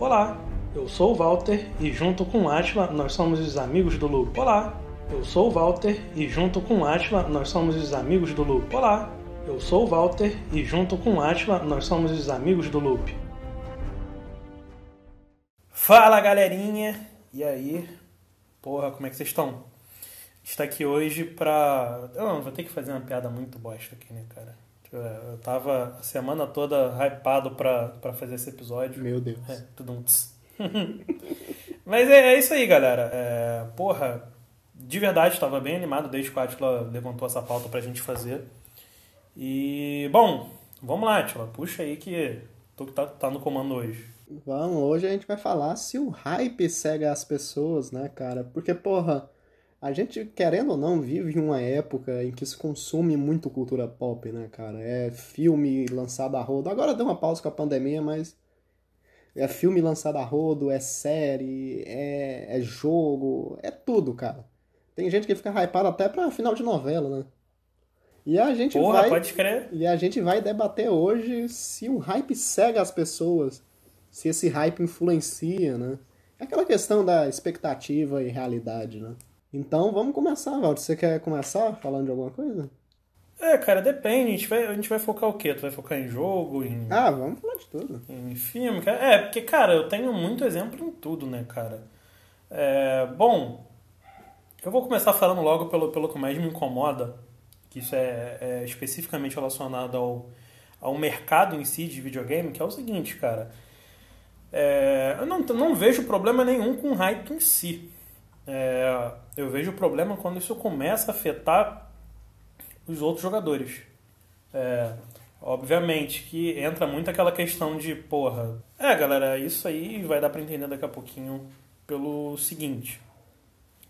Olá, eu sou o Walter e junto com Atila nós somos os amigos do Loop. Olá, eu sou o Walter e junto com Atila nós somos os amigos do Loop. Olá, eu sou o Walter e junto com Atila nós somos os amigos do Loop. Fala galerinha, e aí? Porra, como é que vocês estão? Está aqui hoje pra. Eu não, vou ter que fazer uma piada muito bosta aqui, né, cara? Eu tava a semana toda hypado pra, pra fazer esse episódio. Meu Deus. É, tudo um. Mas é, é, isso aí, galera. É, porra, de verdade, estava bem animado desde que o Atila levantou essa pauta pra gente fazer. E, bom, vamos lá, Atila. Puxa aí que tu tá, tá no comando hoje. Vamos, hoje a gente vai falar se o hype cega as pessoas, né, cara? Porque, porra, a gente, querendo ou não, vive uma época em que se consome muito cultura pop, né, cara? É filme lançado a rodo. Agora deu uma pausa com a pandemia, mas é filme lançado a rodo, é série, é, é jogo, é tudo, cara. Tem gente que fica hypado até pra final de novela, né? E a gente Porra, vai pode crer. E a gente vai debater hoje se o hype cega as pessoas se esse hype influencia, né? É aquela questão da expectativa e realidade, né? Então vamos começar, Valdo. Você quer começar falando de alguma coisa? É, cara, depende. A gente vai, a gente vai focar o quê? Tu vai focar em jogo, em. Ah, vamos falar de tudo. Em filme, cara? É, porque, cara, eu tenho muito exemplo em tudo, né, cara? É, bom, eu vou começar falando logo pelo, pelo que mais me incomoda, que isso é, é especificamente relacionado ao, ao mercado em si de videogame, que é o seguinte, cara. É, eu não, não vejo problema nenhum com o hype em si. É, eu vejo problema quando isso começa a afetar os outros jogadores. É, obviamente que entra muito aquela questão de, porra, é galera, isso aí vai dar pra entender daqui a pouquinho pelo seguinte.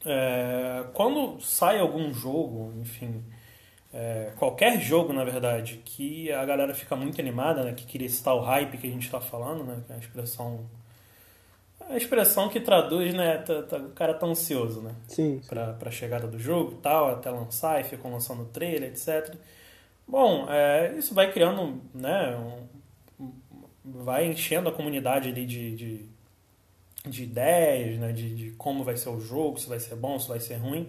É, quando sai algum jogo, enfim, é, qualquer jogo, na verdade, que a galera fica muito animada, né, que queria citar o hype que a gente está falando, né, que é a expressão a expressão que traduz, né, tá, tá, o cara tá ansioso, né, sim, sim. Pra, pra chegada do jogo tal, até lançar e ficam lançando trailer, etc. Bom, é, isso vai criando, né, um, vai enchendo a comunidade ali de, de, de ideias, né, de, de como vai ser o jogo, se vai ser bom, se vai ser ruim.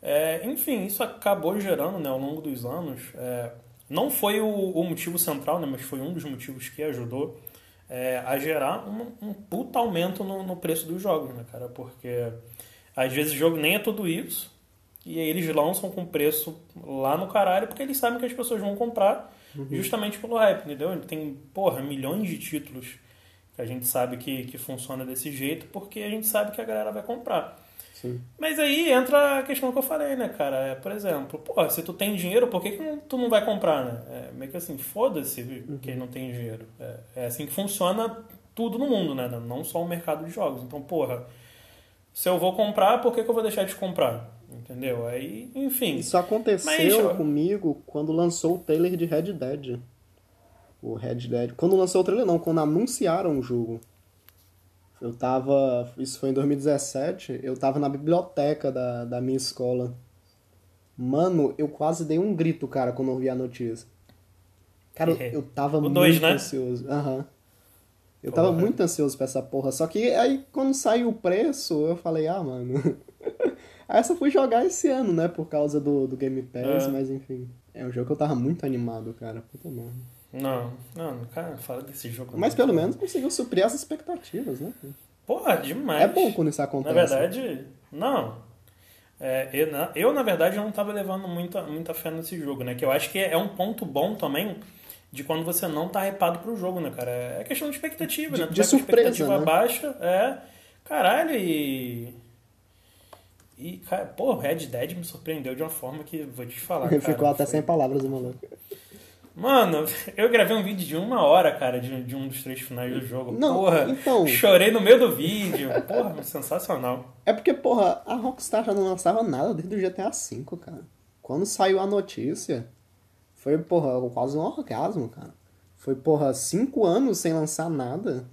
É, enfim, isso acabou gerando né, ao longo dos anos. É, não foi o, o, motivo central, né, mas foi um dos motivos que ajudou é, a gerar um, um puta aumento no, no, preço dos jogos, né, cara? Porque às vezes o jogo nem é tudo isso. E aí eles lançam com preço lá no caralho, porque eles sabem que as pessoas vão comprar uhum. justamente pelo hype, entendeu? Tem, porra, milhões de títulos que a gente sabe que, que funciona desse jeito, porque a gente sabe que a galera vai comprar. Sim. Mas aí entra a questão que eu falei, né, cara? É, por exemplo, pô, se tu tem dinheiro, por que, que tu não vai comprar, né? É meio que assim, foda-se uhum. quem não tem dinheiro. É, é, assim que funciona tudo no mundo, né? Não só o mercado de jogos. Então, porra, se eu vou comprar, por que, que eu vou deixar de comprar? Entendeu? Aí, enfim. Isso aconteceu Mas, comigo quando lançou o trailer de Red Dead. O Red Dead. Quando lançou o trailer, não, quando anunciaram o jogo. Eu tava. Isso foi em 2017. Eu tava na biblioteca da, da minha escola. Mano, eu quase dei um grito, cara, quando eu vi a notícia. Cara, eu tava muito dois, né? ansioso. Aham. Uhum. Eu porra. tava muito ansioso pra essa porra. Só que aí, quando saiu o preço, eu falei, ah, mano. aí eu só fui jogar esse ano, né? Por causa do, do Game Pass, é. mas enfim. É um jogo que eu tava muito animado, cara. Puta merda. Não, não, cara, fala desse jogo. Mas pelo menos conseguiu suprir as expectativas, né? Porra, demais. É bom quando isso acontece. Na verdade, não. É, eu, eu, na verdade, não estava levando muita, muita fé nesse jogo, né? Que eu acho que é um ponto bom também de quando você não tá hypado pro jogo, né, cara? É questão de expectativa, de, né? Tu de surpresa, expectativa né? baixa, é. Caralho, e. E, cara, pô, Red Dead me surpreendeu de uma forma que vou te falar. Cara, Ficou até foi... sem palavras, maluco. Mano, eu gravei um vídeo de uma hora, cara, de, de um dos três finais do jogo. Não, porra, então... chorei no meio do vídeo. Porra, sensacional. É porque, porra, a Rockstar já não lançava nada desde o GTA V, cara. Quando saiu a notícia, foi, porra, quase um orgasmo, cara. Foi, porra, cinco anos sem lançar nada.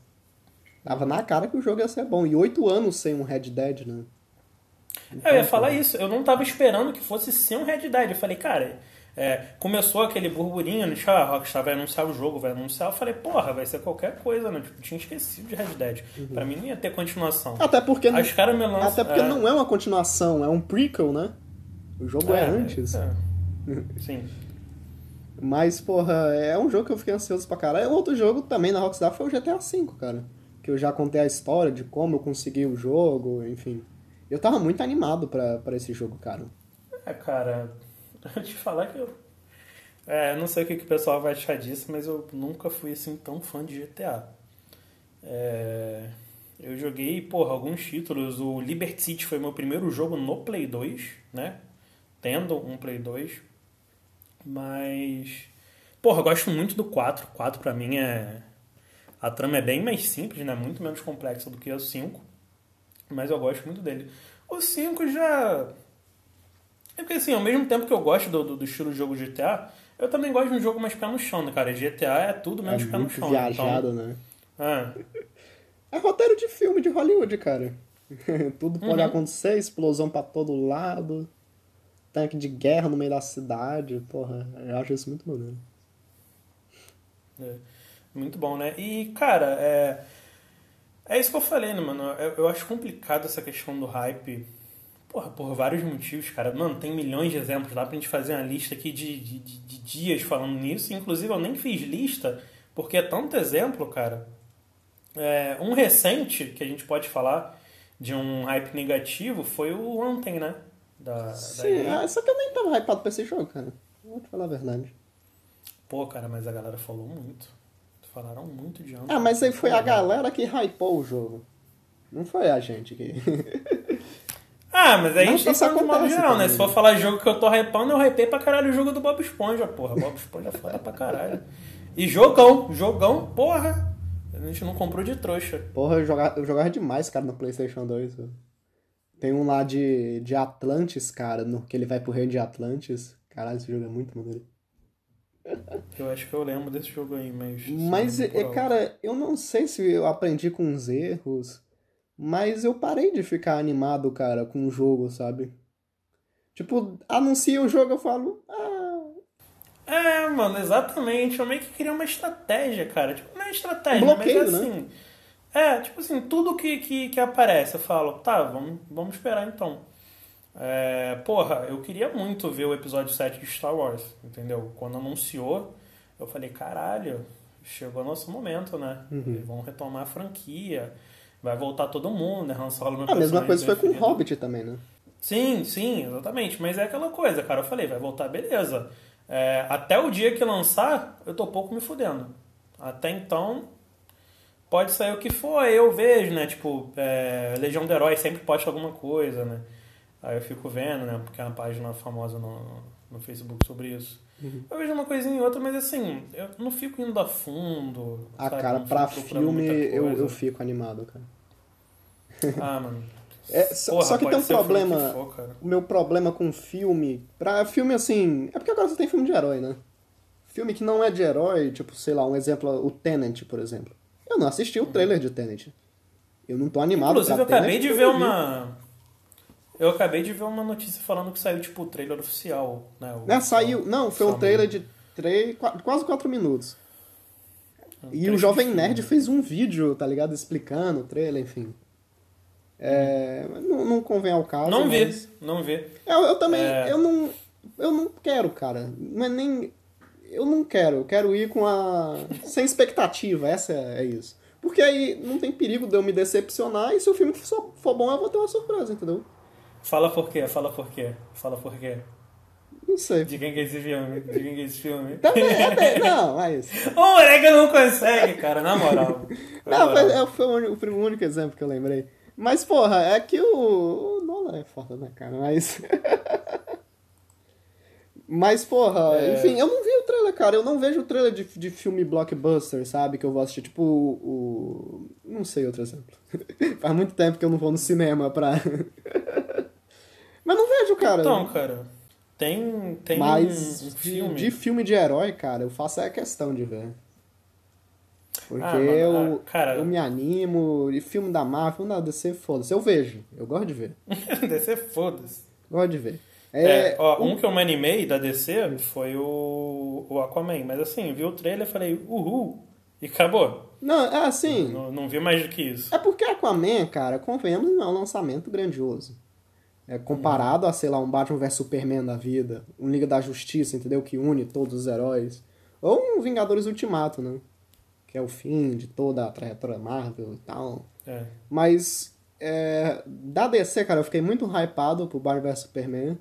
Tava na cara que o jogo ia ser bom. E oito anos sem um Red Dead, né? Então, eu ia falar isso. Eu não tava esperando que fosse ser um Red Dead. Eu falei, cara É, começou aquele burburinho, né? Ah, a Rockstar vai anunciar o jogo, vai anunciar. Eu falei, porra, vai ser qualquer coisa, né? Tipo, tinha esquecido de Red Dead. Uhum. Pra mim não ia ter continuação. Até porque, não, lançam, até porque é... não é uma continuação, é um prequel, né? O jogo é, é antes. É. Sim. Mas, porra, é um jogo que eu fiquei ansioso pra caralho. Outro jogo também na Rockstar foi o GTA V, cara. Que eu já contei a história de como eu consegui o jogo, enfim. Eu tava muito animado pra, pra esse jogo, cara. É, cara, eu te falar que eu. É, não sei o que, que o pessoal vai achar disso, mas eu nunca fui assim tão fã de GTA. É, eu joguei, porra, alguns títulos. O Liberty City foi meu primeiro jogo no Play 2, né? Tendo um Play 2. Mas. Porra, eu gosto muito do 4. O 4 pra mim é. A trama é bem mais simples, né? Muito menos complexa do que o 5. Mas eu gosto muito dele. O 5 já. É porque assim, ao mesmo tempo que eu gosto do, do, do estilo de jogo GTA, eu também gosto de um jogo mais pé no chão, né, cara? GTA é tudo menos é pé no chão. Viajado, então... né? É. é roteiro de filme de Hollywood, cara. tudo pode uhum. acontecer, explosão para todo lado tanque de guerra no meio da cidade. Porra, eu acho isso muito maneiro. É, muito bom, né? E, cara, é, é isso que eu falei, né, mano? Eu, eu acho complicado essa questão do hype. Porra, por vários motivos, cara. Mano, tem milhões de exemplos. Dá pra gente fazer uma lista aqui de, de, de dias falando nisso. Inclusive, eu nem fiz lista, porque é tanto exemplo, cara. É, um recente que a gente pode falar de um hype negativo foi o Anthem, né? Da, Sim, da ah, só que eu nem tava hypado pra esse jogo, cara. Vou te falar a verdade. Pô, cara, mas a galera falou muito. Falaram muito de Anthem. Ah, mas aí foi a galera que hypou o jogo. Não foi a gente que. Ah, mas aí a gente tá de modo geral, né? Se for falar jogo que eu tô hypando, eu hypei pra caralho o jogo do Bob Esponja, porra. Bob Esponja é foda pra caralho. E jogão, jogão, porra. A gente não comprou de trouxa. Porra, eu jogava, eu jogava demais, cara, no PlayStation 2. Tem um lá de, de Atlantis, cara, no, que ele vai pro reino de Atlantis. Caralho, esse jogo é muito maneiro. Eu acho que eu lembro desse jogo aí, mas. Mas, é, cara, eu não sei se eu aprendi com os erros, mas eu parei de ficar animado, cara, com o jogo, sabe? Tipo, anuncia o jogo, eu falo. Ah. É, mano, exatamente. Eu meio que queria uma estratégia, cara. Tipo, não é estratégia, um bloqueio, mas é assim. Né? É, tipo assim, tudo que, que, que aparece, eu falo, tá, vamos, vamos esperar então. É, porra, eu queria muito ver o episódio 7 de Star Wars, entendeu? Quando anunciou, eu falei, caralho, chegou nosso momento, né? Uhum. Vão retomar a franquia, vai voltar todo mundo, né? Han Solo meu A mesma coisa foi com o Hobbit também, né? Sim, sim, exatamente. Mas é aquela coisa, cara. Eu falei, vai voltar, beleza. É, até o dia que lançar, eu tô pouco me fudendo. Até então, pode sair o que for, eu vejo, né? Tipo, é, Legião do Herói sempre posta alguma coisa, né? Aí eu fico vendo, né? Porque é uma página famosa no, no Facebook sobre isso. Uhum. Eu vejo uma coisinha e outra, mas assim, eu não fico indo a fundo. Ah, sabe? cara, pra filme eu, eu fico animado, cara. Ah, mano. É, Porra, só que tem um problema. For, o meu problema com filme. Pra filme assim. É porque agora você tem filme de herói, né? Filme que não é de herói, tipo, sei lá, um exemplo, o Tenant, por exemplo. Eu não assisti o trailer de Tenet. Eu não tô animado Inclusive, eu acabei de ver uma... Eu acabei de ver uma notícia falando que saiu, tipo, o trailer oficial, né? O, é, saiu... Não, foi um trailer de três, quase 4 minutos. Um e o Jovem Nerd fez um vídeo, tá ligado? Explicando o trailer, enfim. É, não, não convém ao caso. Não mas... vi, não vi. Eu, eu também, é... eu não, eu não quero, cara. Não é nem, eu não quero. Eu quero ir com a. sem expectativa, essa é, é isso. Porque aí não tem perigo de eu me decepcionar e se o filme for, for bom, eu vou ter uma surpresa, entendeu? Fala por quê, fala por quê, fala por quê. Não sei. De quem que é esse filme? De quem que é esse filme? Também, é, não, mas... o moleque não consegue, cara, na moral. Na não, moral. Foi, foi o, único, o único exemplo que eu lembrei. Mas, porra, é que o... O Nolan é foda, né, cara? Mas... Mas, porra, é... enfim, eu não vi o trailer, cara. Eu não vejo o trailer de, de filme blockbuster, sabe? Que eu vou assistir, tipo, o. o... Não sei outro exemplo. Faz muito tempo que eu não vou no cinema pra. Mas não vejo, cara. Então, cara. Tem. tem Mas um, filme. De, de, filme de herói, cara, eu faço a questão de ver. Porque ah, eu, ah, cara... eu me animo. E filme da Marvel, filme da DC, foda-se. Eu vejo. Eu gosto de ver. DC, foda-se. Gosto de ver. É, é ó, um... um que eu me animei da DC foi o, o Aquaman. Mas assim, vi o trailer e falei, uhul, e acabou. Não, é assim. Não, não vi mais do que isso. É porque Aquaman, cara, convenhamos, não é um lançamento grandioso. É, comparado a, sei lá, um Batman vs Superman da vida, um Liga da Justiça, entendeu? Que une todos os heróis. Ou um Vingadores Ultimato, né? Que é o fim de toda a trajetória Marvel e tal. É. Mas, é, da DC, cara, eu fiquei muito hypado pro Batman vs Superman.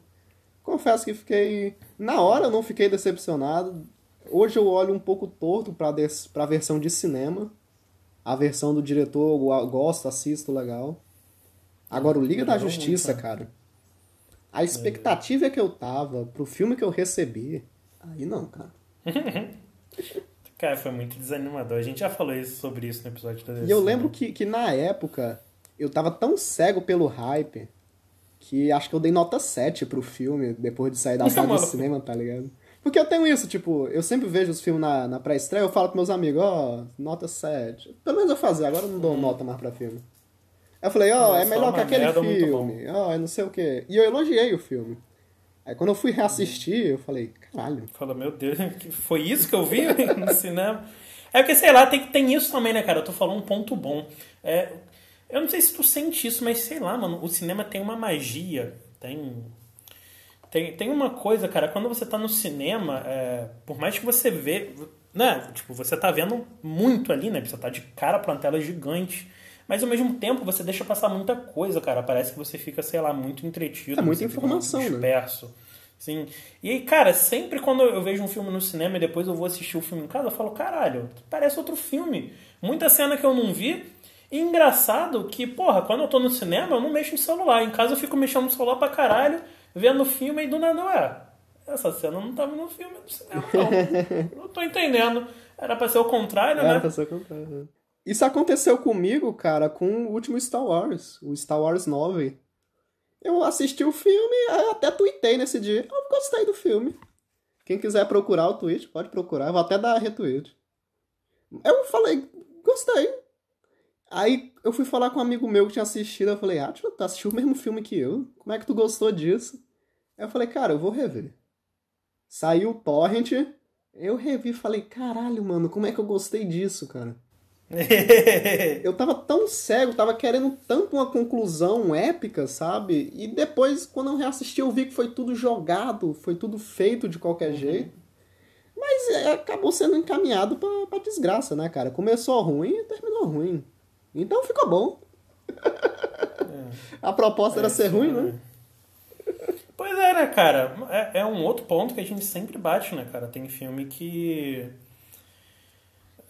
Confesso que fiquei. Na hora eu não fiquei decepcionado. Hoje eu olho um pouco torto pra, des... pra versão de cinema. A versão do diretor eu gosto, assisto, legal. Agora, o Liga da Justiça, muito, cara. A expectativa é. que eu tava pro filme que eu recebi. Aí não, cara. cara, foi muito desanimador. A gente já falou isso, sobre isso no episódio da DC. E eu lembro que, que na época eu tava tão cego pelo hype que acho que eu dei nota 7 pro filme depois de sair da sala de cinema, tá ligado? Porque eu tenho isso, tipo, eu sempre vejo os filmes na, na pré-estreia, eu falo pros meus amigos, ó, oh, nota 7. Pelo menos eu fazer, agora eu não dou hum. nota mais pra filme. Eu falei, ó, oh, é melhor que aquele filme, ó, oh, é não sei o quê. E eu elogiei o filme. Aí quando eu fui reassistir, eu falei, caralho. Fala, meu Deus, foi isso que eu vi no cinema? É porque, sei lá, tem, tem isso também, né, cara? Eu tô falando um ponto bom. É, eu não sei se tu sente isso, mas sei lá, mano, o cinema tem uma magia, tem. Tem, tem uma coisa, cara, quando você tá no cinema, é, por mais que você vê. Né, tipo, você tá vendo muito ali, né? Você tá de cara pra uma tela gigante. Mas ao mesmo tempo você deixa passar muita coisa, cara. Parece que você fica, sei lá, muito entretido. É muita informação, muito né? disperso. Né? Sim. E aí, cara, sempre quando eu vejo um filme no cinema e depois eu vou assistir o filme em casa, eu falo, caralho, parece outro filme. Muita cena que eu não vi. E engraçado que, porra, quando eu tô no cinema, eu não mexo no celular. Em casa eu fico mexendo no celular pra caralho, vendo o filme e do nada, ué, essa cena não tava no filme do cinema, não. não tô entendendo. Era pra ser o contrário, Era né? Era pra ser o contrário. Isso aconteceu comigo, cara, com o último Star Wars, o Star Wars 9. Eu assisti o filme, até tuitei nesse dia. Eu gostei do filme. Quem quiser procurar o tweet, pode procurar. Eu vou até dar retweet. Eu falei, gostei. Aí eu fui falar com um amigo meu que tinha assistido. Eu falei, ah, tu assistiu o mesmo filme que eu? Como é que tu gostou disso? Aí eu falei, cara, eu vou rever. Saiu o Torrent. Eu revi e falei, caralho, mano, como é que eu gostei disso, cara? eu tava tão cego, tava querendo tanto uma conclusão épica, sabe? E depois, quando eu reassisti, eu vi que foi tudo jogado, foi tudo feito de qualquer uhum. jeito. Mas é, acabou sendo encaminhado pra, pra desgraça, né, cara? Começou ruim e terminou ruim. Então ficou bom. É. A proposta é, era ser ruim, né? Pois é, né, cara? É, é um outro ponto que a gente sempre bate, né, cara? Tem filme que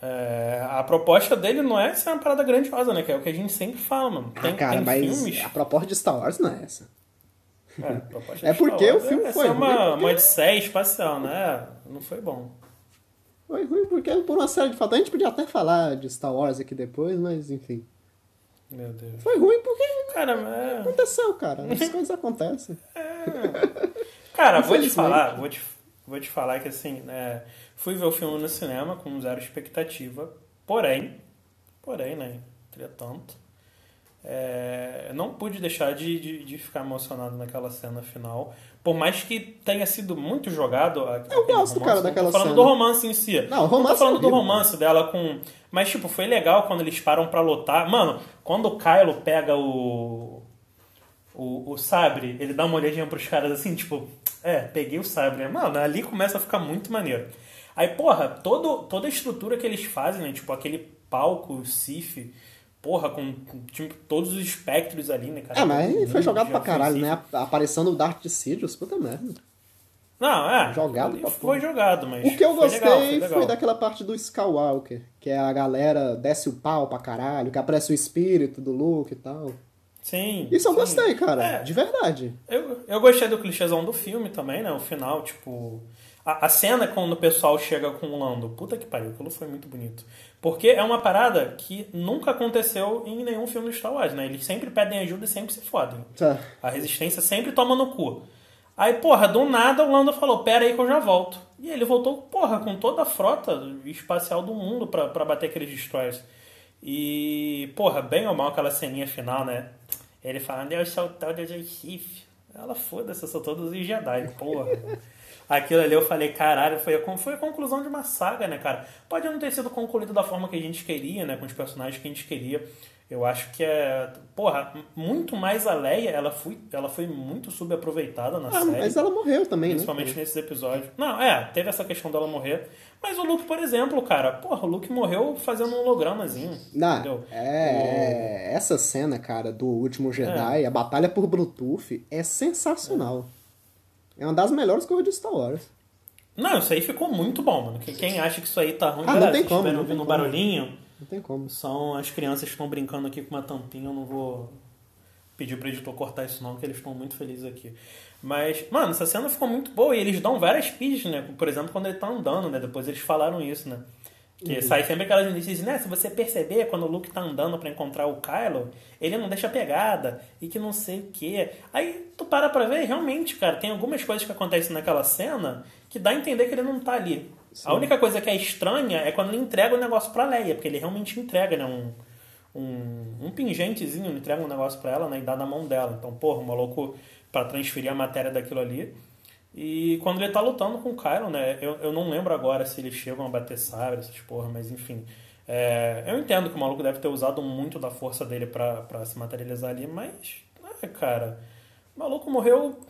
é, a proposta dele não é ser uma parada grandiosa, né? Que é o que a gente sempre fala, mano. Tem, ah, cara, tem mas filmes... a proposta de Star Wars não é essa. É, é porque o filme é, foi ruim. uma, porque... uma odisseia espacial, né? Não foi bom. Foi ruim porque por uma série de fatores. A gente podia até falar de Star Wars aqui depois, mas enfim. Meu Deus. Foi ruim porque. Cara, é... Aconteceu, cara. As coisas acontecem. É. Cara, vou te falar, vou te, vou te falar que assim, né? Fui ver o filme no cinema com zero expectativa, porém, porém, né, entretanto, é, não pude deixar de, de, de, ficar emocionado naquela cena final. Por mais que tenha sido muito jogado. Eu gosto, romance, cara, daquela cena. falando do romance em si. Não, romance. Não tô falando é do romance dela com. Mas, tipo, foi legal quando eles param para lutar. Mano, quando o Kylo pega o. O, o sabre, ele dá uma olhadinha pros caras assim, tipo, é, peguei o sabre. Mano, ali começa a ficar muito maneiro. Aí, porra, todo, toda a estrutura que eles fazem, né? Tipo, aquele palco, o Sif, porra, com, com tipo, todos os espectros ali, né, cara? É, mas foi jogado pra caralho, né? A aparição do Darth Sidious, puta merda. Não, é. Jogado pra Foi jogado, mas. O que eu gostei foi, legal, foi, legal. foi, daquela parte do Skywalker, que é a galera desce o pau pra caralho, que aparece o espírito do Luke e tal. Sim. Isso eu sim. gostei, cara. É. De verdade. Eu, eu gostei do clichêzão do filme também, né? O final, tipo. A, a cena quando o pessoal chega com o Lando, puta que pariu, aquilo foi muito bonito. Porque é uma parada que nunca aconteceu em nenhum filme de Star Wars, né? Eles sempre pedem ajuda e sempre se fodem. Tá. A resistência sempre toma no cu. Aí, porra, do nada o Lando falou, pera aí que eu já volto. E ele voltou, porra, com toda a frota espacial do mundo para bater aqueles destroyers. E, porra, bem ou mal aquela ceninha final, né? Ele falando, eu sou todo de Sith. Ela foda-se, eu sou todos os Jedi, porra. Aquilo ali eu falei, caralho, foi a, foi a conclusão de uma saga, né, cara? Pode não ter sido concluído da forma que a gente queria, né? Com os personagens que a gente queria. Eu acho que é. Porra, muito mais a Leia, ela foi, ela foi muito subaproveitada na ah, série. Mas ela morreu também, principalmente né? nesses episódios. Não, é, teve essa questão dela morrer. Mas o Luke, por exemplo, cara, porra, o Luke morreu fazendo um hologramazinho. Não, entendeu? É, o... essa cena, cara, do último Jedi, é. a batalha por Bluetooth, é sensacional. É. é uma das melhores coisas de Star Wars. Não, isso aí ficou muito bom, mano. Quem acha que isso aí tá ruim, ah, não tem como, não tem como. barulhinho. Não tem como. São as crianças que estão brincando aqui com uma tampinha, eu não vou pedir pro editor cortar isso não, porque eles estão muito felizes aqui. Mas, mano, essa cena ficou muito boa e eles dão várias pistas, né? Por exemplo, quando ele tá andando, né? Depois eles falaram isso, né? Que uhum. sai sempre aquelas notícias, né? Se você perceber, quando o Luke tá andando para encontrar o Kylo, ele não deixa pegada e que não sei o que. Aí tu para pra ver, realmente, cara, tem algumas coisas que acontecem naquela cena que dá a entender que ele não tá ali. Sim. A única coisa que é estranha é quando ele entrega o negócio pra Leia, porque ele realmente entrega, né? Um, um, um pingentezinho, entrega um negócio pra ela né, e dá na mão dela. Então, porra, o maluco para transferir a matéria daquilo ali. E quando ele tá lutando com o Kylo, né? Eu, eu não lembro agora se eles chegam a bater sabre, essas porra, mas enfim. É, eu entendo que o maluco deve ter usado muito da força dele para se materializar ali, mas, é, cara, o maluco morreu,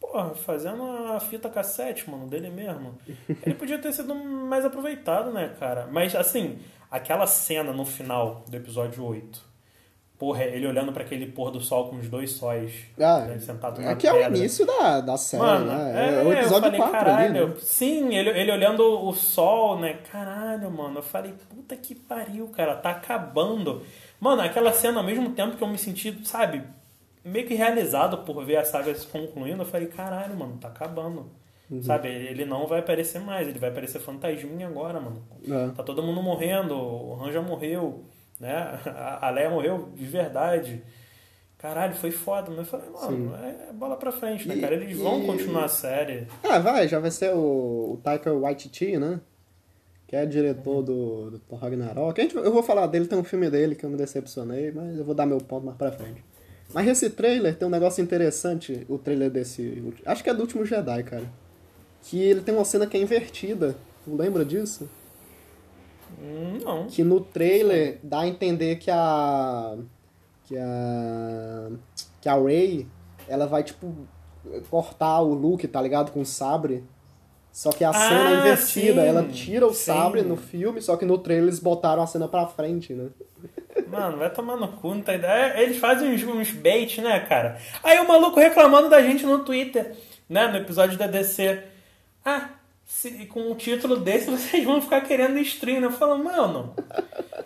porra, fazendo a fita cassete, mano, dele mesmo. Ele podia ter sido mais aproveitado, né, cara? Mas, assim, aquela cena no final do episódio 8, Porra, ele olhando para aquele pôr do sol com os dois sóis ah, né, sentado na É que é o início da, da série, Mano, né? É, é o episódio falei, 4 caralho, ali, né? Sim, ele, ele olhando o sol, né? Caralho, mano. Eu falei, puta que pariu, cara. Tá acabando. Mano, aquela cena, ao mesmo tempo que eu me senti, sabe, meio que realizado por ver a saga se concluindo, eu falei, caralho, mano, tá acabando. Uhum. Sabe, ele não vai aparecer mais, ele vai aparecer fantasminha agora, mano. É. Tá todo mundo morrendo, o Han já morreu né? A Leia morreu de verdade. Caralho, foi foda. Mas eu falei, mano, é, é bola pra frente, né, cara? Eles vão e... continuar a série. Ah, vai, já vai ser o, o Taika Waititi, né? Que é diretor do, do Thor Ragnarok. Eu vou falar dele, tem um filme dele que eu me decepcionei, mas eu vou dar meu ponto mais pra frente. Mas esse trailer tem um negócio interessante, o trailer desse. Acho que é do último Jedi, cara. Que ele tem uma cena que é invertida. Lembra disso? Não. Que no trailer dá a entender que a. Que a. Que a Ray, ela vai, tipo, cortar o Luke, tá ligado? Com o sabre. Só que a ah, cena é invertida. Sim, ela tira o sim. sabre no filme, só que no trailer eles botaram a cena pra frente, né? Mano, vai tomar no cu, não tá ideia. Eles fazem uns, uns né, cara? Aí o maluco reclamando da gente no Twitter, né? No episódio da DC. Ah, se, com um título desse vocês vão ficar querendo stream, né? Falando, mano,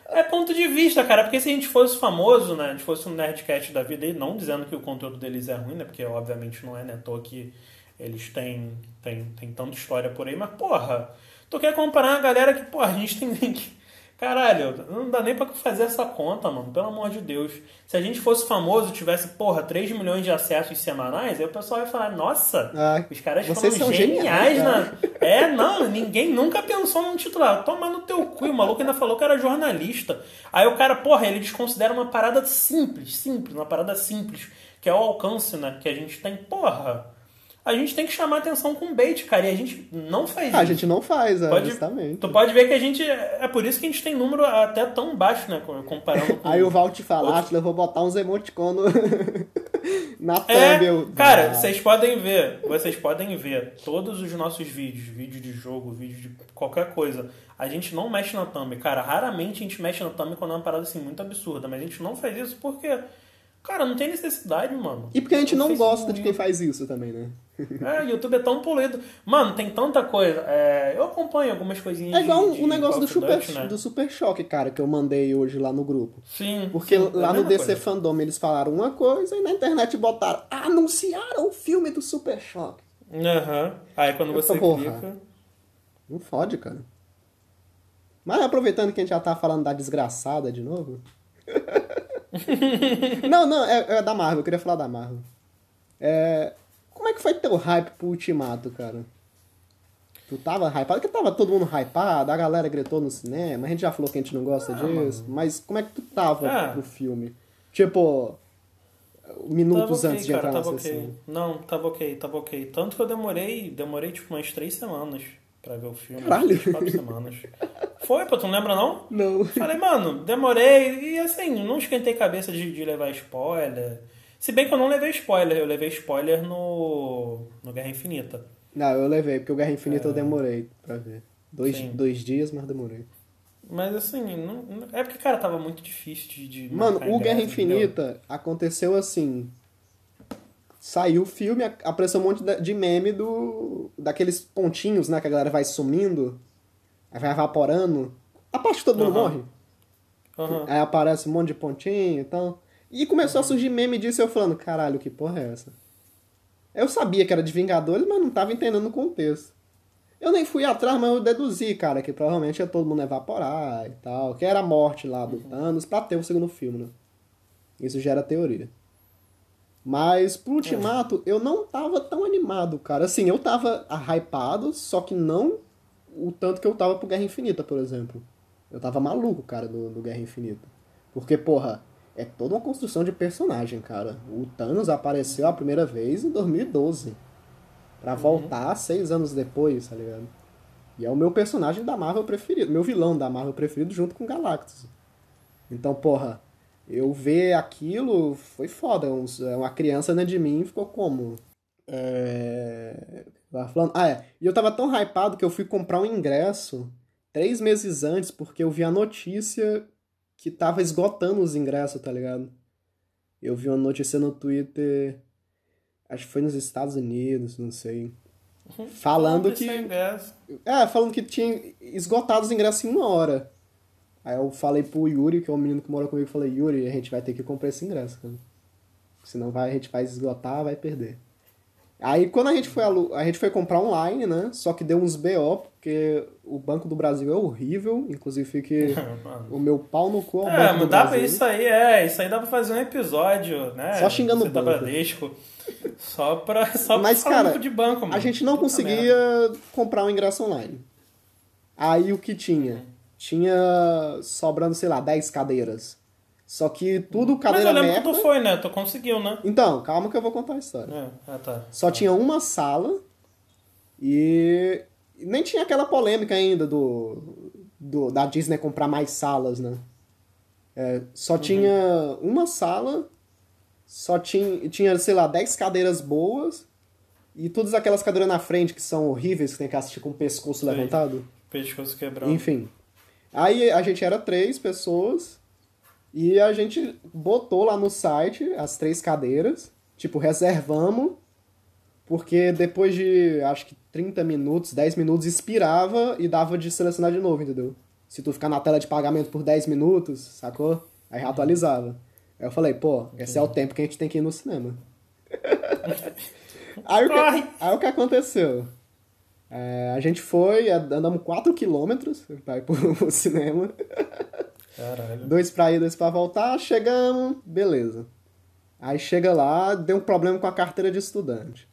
é ponto de vista, cara. Porque se a gente fosse famoso, né? A gente fosse um Nerdcast da vida, e não dizendo que o conteúdo deles é ruim, né? Porque obviamente não é, né? Tô que eles têm, têm, têm tanta história por aí, mas porra, tu quer comparar a galera que, porra, a gente tem Caralho, não dá nem pra fazer essa conta, mano. Pelo amor de Deus. Se a gente fosse famoso tivesse, porra, 3 milhões de acessos semanais, aí o pessoal ia falar, nossa, ah, os caras foram geniais, geniais né? É, não, ninguém nunca pensou num titular. Toma no teu cu, o maluco ainda falou que era jornalista. Aí o cara, porra, ele desconsidera uma parada simples, simples, uma parada simples, que é o alcance, né? Que a gente tem, porra a gente tem que chamar atenção com bait, cara. E a gente não faz isso. A gente não faz, é, pode, justamente. Tu pode ver que a gente. É por isso que a gente tem número até tão baixo, né? Comparando com. Aí o Val te falar, eu vou botar uns emoticonos na é, thumb. Cara, ah. vocês podem ver. Vocês podem ver todos os nossos vídeos, vídeo de jogo, vídeo de qualquer coisa. A gente não mexe na thumb, cara. Raramente a gente mexe na thumb quando é uma parada assim muito absurda. Mas a gente não faz isso porque. Cara, não tem necessidade, mano. E porque a gente não gosta de quem faz isso também, né? É, YouTube é tão polido. Mano, tem tanta coisa. É, eu acompanho algumas coisinhas. É igual o um negócio do Super, né? do Super Choque, cara, que eu mandei hoje lá no grupo. Sim. Porque sim, lá é no DC coisa. Fandom eles falaram uma coisa e na internet botaram. Anunciaram o filme do Super Choque. Aham. Uhum. Aí quando você tô, clica. Não fode, cara. Mas aproveitando que a gente já tá falando da desgraçada de novo. não, não, é, é, da Marvel, eu queria falar da Marvel. É, como é que foi teu hype pro Ultimato, cara? Tu tava hypado? Porque tava todo mundo hypado, a galera gritou no cinema, a gente já falou que a gente não gosta ah, disso, mano. mas como é que tu tava ah. pro filme? Tipo, minutos tava antes okay, de entrar cara, na tava sessão. ok. Não, tava ok, tava ok. Tanto que eu demorei, demorei tipo umas três semanas pra ver o filme. Caralho. Três, quatro semanas. Foi, pô, tu não lembra não? Não. Falei, mano, demorei e assim, não esquentei cabeça de, de levar spoiler. Se bem que eu não levei spoiler, eu levei spoiler no, no Guerra Infinita. Não, eu levei, porque o Guerra Infinita eu demorei pra ver. Dois, Sim. dois dias, mas demorei. Mas assim, não, não- é porque, cara, tava muito difícil de. de Mano, o Guerra ingresso, entendeu? Infinita aconteceu assim. Saiu o filme, apareceu um monte de meme do. daqueles pontinhos, né? Que a galera vai sumindo, aí vai evaporando. A parte que todo mundo Aham. morre. Aham. Aí aparece um monte de pontinho e tal. E começou a surgir meme disso eu falando, caralho, que porra é essa? Eu sabia que era de Vingadores, mas não tava entendendo o contexto. Eu nem fui atrás, mas eu deduzi, cara, que provavelmente ia todo mundo evaporar e tal. Que era a morte lá do Thanos pra ter o segundo filme, né? Isso já era teoria. Mas pro Ultimato, eu não tava tão animado, cara. Assim, eu tava hypado, só que não o tanto que eu tava pro Guerra Infinita, por exemplo. Eu tava maluco, cara, do, do Guerra Infinita. Porque, porra, é toda uma construção de personagem, cara. O Thanos apareceu a primeira vez em 2012. Pra voltar seis anos depois, tá ligado? E é o meu personagem da Marvel preferido, meu vilão da Marvel preferido junto com Galactus. Então, porra, eu ver aquilo foi foda. Uns- Uma criança dentro de mim ficou como? É... tava falando- Ah, é. E eu tava tão hypado que eu fui comprar um ingresso três meses antes porque eu vi a notícia que tava esgotando os ingressos, tá ligado? Eu vi uma notícia no Twitter, acho que foi nos Estados Unidos, não sei. Falando Compre seu que. ingresso. É, falando que tinha esgotado os ingressos em uma hora. Aí eu falei pro Yuri, que é o menino que mora comigo, falei, Yuri, a gente vai ter que comprar esse ingresso, cara. Senão vai, a gente vai esgotar, vai perder. Aí quando a gente foi a gente foi comprar online, né? Só que deu uns BO, porque o Banco do Brasil é horrível, inclusive fique o meu pau no cu ao É, Banco mas do dá pra Brasil. isso aí, é, isso aí dá pra fazer um episódio, né? Só xingando Você o tá banco. Bradesco. Só pra, só Mas, pra cara, de banco, mano. A gente não Puta conseguia merda. comprar um ingresso online. Aí o que tinha? Tinha sobrando, sei lá, 10 cadeiras. Só que tudo Mas cadeira eu lembro que tu foi, né? Tu conseguiu, né? Então, calma que eu vou contar a história. É, ah, tá. Só tinha uma sala e nem tinha aquela polêmica ainda do, do da Disney comprar mais salas, né? É, só tinha uma sala, só tinha, tinha, sei lá, 10 cadeiras boas e todas aquelas cadeiras na frente que são horríveis, que tem que assistir com o pescoço Sei. levantado. Pescoço quebrado. Enfim. Aí a gente era três pessoas e a gente botou lá no site as três cadeiras, tipo, reservamos, porque depois de acho que 30 minutos, 10 minutos, expirava e dava de selecionar de novo, entendeu? Se tu ficar na tela de pagamento por 10 minutos, sacou? Aí atualizava. Aí eu falei, pô, esse é o tempo que a gente tem que ir no cinema. aí, o que, aí o que aconteceu? É, a gente foi, andamos 4 quilômetros pra ir pro cinema. Caralho. Dois pra ir, dois pra voltar. Chegamos, beleza. Aí chega lá, deu um problema com a carteira de estudante.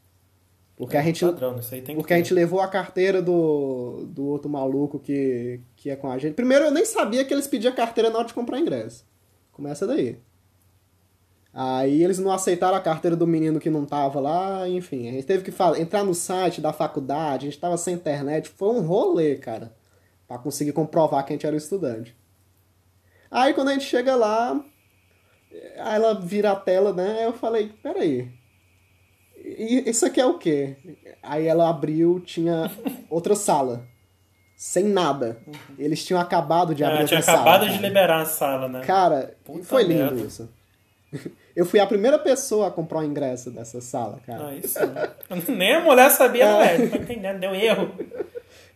Porque a gente, Padrão, porque a gente levou a carteira do, do outro maluco que, que é com a gente. Primeiro, eu nem sabia que eles pediam carteira na hora de comprar ingresso. Começa daí. Aí eles não aceitaram a carteira do menino que não tava lá, enfim. A gente teve que fa- entrar no site da faculdade, a gente tava sem internet. Foi um rolê, cara, pra conseguir comprovar que a gente era estudante. Aí quando a gente chega lá, aí ela vira a tela, né? Eu falei, peraí. E isso aqui é o quê? Aí ela abriu, tinha outra sala. Sem nada. Eles tinham acabado de abrir Ah, outra tinha sala. acabado de liberar a sala, né? Cara, Puta foi lindo merda. isso. Eu fui a primeira pessoa a comprar o ingresso dessa sala, cara. Ah, isso. Nem a mulher sabia, É. velho. Não tô entendendo, deu erro.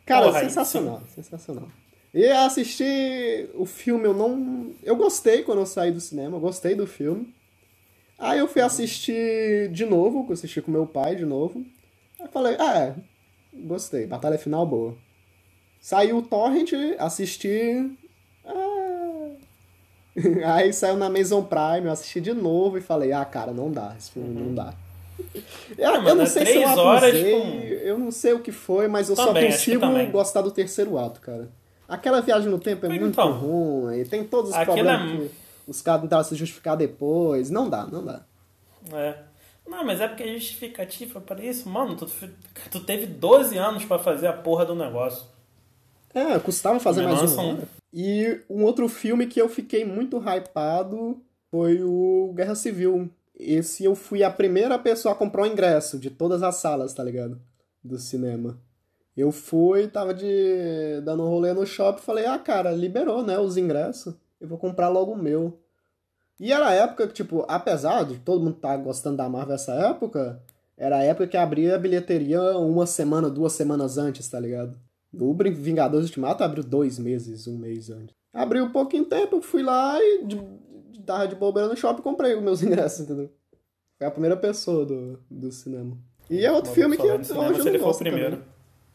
Cara, Porra, sensacional, sensacional. E assistir o filme, eu não. Eu gostei quando eu saí do cinema, eu gostei do filme. Aí eu fui assistir de novo, eu assisti com meu pai de novo. Aí falei, ah, é, gostei, batalha final boa. Saiu o Torrent, assisti. Ah. Aí saiu na Amazon Prime, eu assisti de novo e falei, ah, cara, não dá, esse filme não dá. Eu, Ah, eu não é sei se eu três horas abusei, com- eu não sei o que foi, mas eu Também, só consigo gostar do terceiro ato, cara. Aquela viagem no tempo é Então. muito ruim, tem todos os Aquilo problemas é- que os caras tentaram se justificar depois. Não dá, não dá. É. Não, mas é porque a justificativa para isso, mano, tu, tu teve 12 anos para fazer a porra do negócio. É, custava fazer mais um. E um outro filme que eu fiquei muito hypado foi o Guerra Civil. Esse eu fui a primeira pessoa a comprar o ingresso de todas as salas, tá ligado? Do cinema. Eu fui, tava de dando um rolê no shopping, falei: "Ah, cara, liberou, né, os ingressos. Eu vou comprar logo o meu". E era a época que, tipo, apesar de todo mundo estar tá gostando da Marvel nessa época, era a época que abria a bilheteria uma semana, duas semanas antes, tá ligado? O Vingadores Ultimato abriu dois meses, um mês antes. Abriu um pouquinho tempo, fui lá e de, de, de bobeira no shopping comprei os meus ingressos, entendeu? Foi a primeira pessoa do, do cinema. E é outro Bom, filme que eu, cinema, hoje eu ele for primeiro.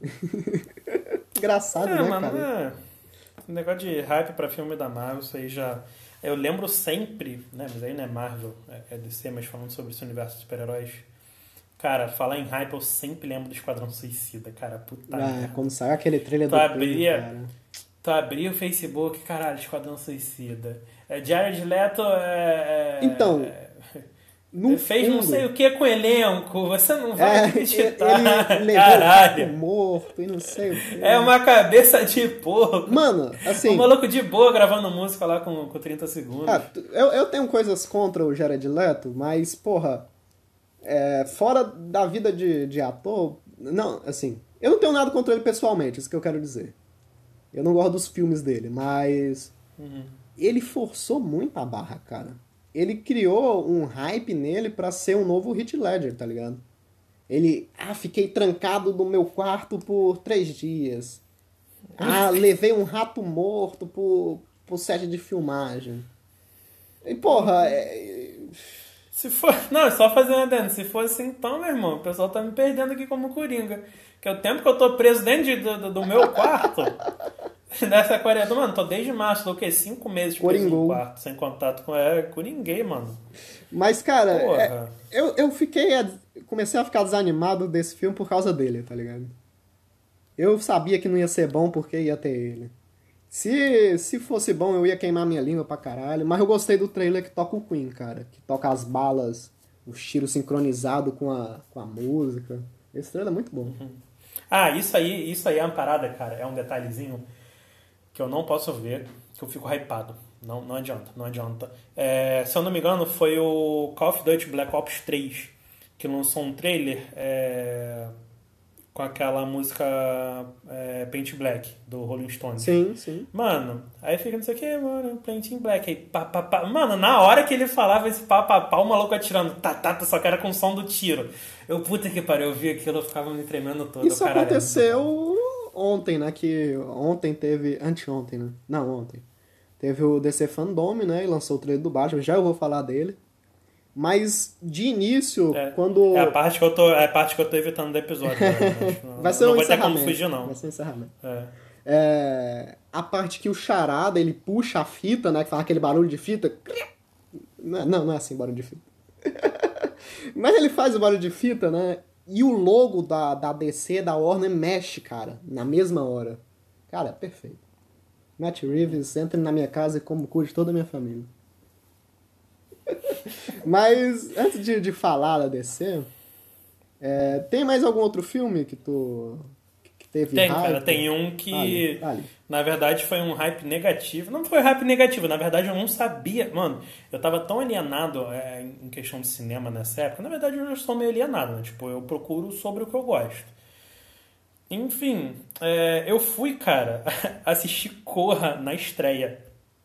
Engraçado, é, né, mano, cara? É... negócio de hype pra filme da Marvel, isso aí já... Eu lembro sempre, né, mas aí não é Marvel, é, é DC, mas falando sobre esse universo de super-heróis Cara, falar em hype, eu sempre lembro do Esquadrão Suicida, cara. Puta ah, merda. Quando saiu aquele trailer tu do abria, filme, Tu abria o Facebook, caralho, Esquadrão Suicida. É, Jared Leto é... é então... No fez fundo, não sei o que com o elenco, você não vai é, acreditar. Ele Caralho. morto e não sei o que. É uma cabeça de porco. Mano, assim. Um maluco de boa gravando música lá com, com 30 segundos. Ah, eu, eu tenho coisas contra o Jared Leto, mas, porra, é, fora da vida de, de ator, não, assim, eu não tenho nada contra ele pessoalmente, isso que eu quero dizer. Eu não gosto dos filmes dele, mas uhum. ele forçou muito a barra, cara. Ele criou um hype nele para ser um novo Hit Ledger, tá ligado? Ele, ah, fiquei trancado no meu quarto por três dias. Ah, levei um rato morto por, por set de filmagem. E, porra, é, se for. Não, é só fazer uma adendo. Se for assim, então, meu irmão, o pessoal tá me perdendo aqui como Coringa. Que é o tempo que eu tô preso dentro de, do, do meu quarto. nessa quarentena. Mano, tô desde março, tô o quê? Cinco meses no quarto, sem contato com. É, com ninguém, mano. Mas, cara, é, eu, eu fiquei. Comecei a ficar desanimado desse filme por causa dele, tá ligado? Eu sabia que não ia ser bom porque ia ter ele. Se, se fosse bom, eu ia queimar minha língua pra caralho. Mas eu gostei do trailer que toca o Queen, cara. Que toca as balas, o tiro sincronizado com a, com a música. Esse trailer é muito bom. Uhum. Ah, isso aí, isso aí é uma parada, cara. É um detalhezinho que eu não posso ver, que eu fico hypado. Não, não adianta, não adianta. É, se eu não me engano, foi o Call of Duty Black Ops 3 que lançou um trailer. É com aquela música é, Paint Black, do Rolling Stones. Sim, sim. Mano, aí fica não sei o que, mano, Paint Black. Aí, pá, pá, pá. Mano, na hora que ele falava esse pá, pá, pá, o maluco atirando, tá, tá, tá, só que era com o som do tiro. Eu, puta que pariu, eu vi aquilo, eu ficava me tremendo todo. Isso caralho, aconteceu ontem, né, que ontem teve, anteontem, né, não, ontem. Teve o DC Fandom, né, e lançou o trailer do Batman, já eu vou falar dele. Mas de início, é, quando. É a parte que eu tô, é a parte que eu tô evitando do episódio. Né? Vai ser não um vai ter como fugir, não. Vai ser um encerramento. É. É, a parte que o charada ele puxa a fita, né? Que faz aquele barulho de fita. Não, não é assim barulho de fita. Mas ele faz o barulho de fita, né? E o logo da, da DC, da Warner, mexe, cara, na mesma hora. Cara, é perfeito. Matt Reeves, entre na minha casa e como cuide toda a minha família. Mas antes de, de falar da DC, é, tem mais algum outro filme que tu teve Tem, hype? cara, tem um que na verdade foi um hype negativo. Não foi hype negativo, na verdade eu não sabia. Mano, eu tava tão alienado é, em questão de cinema nessa época. Na verdade eu já sou meio alienado, né? Tipo, eu procuro sobre o que eu gosto. Enfim, é, eu fui, cara, assistir Corra na estreia.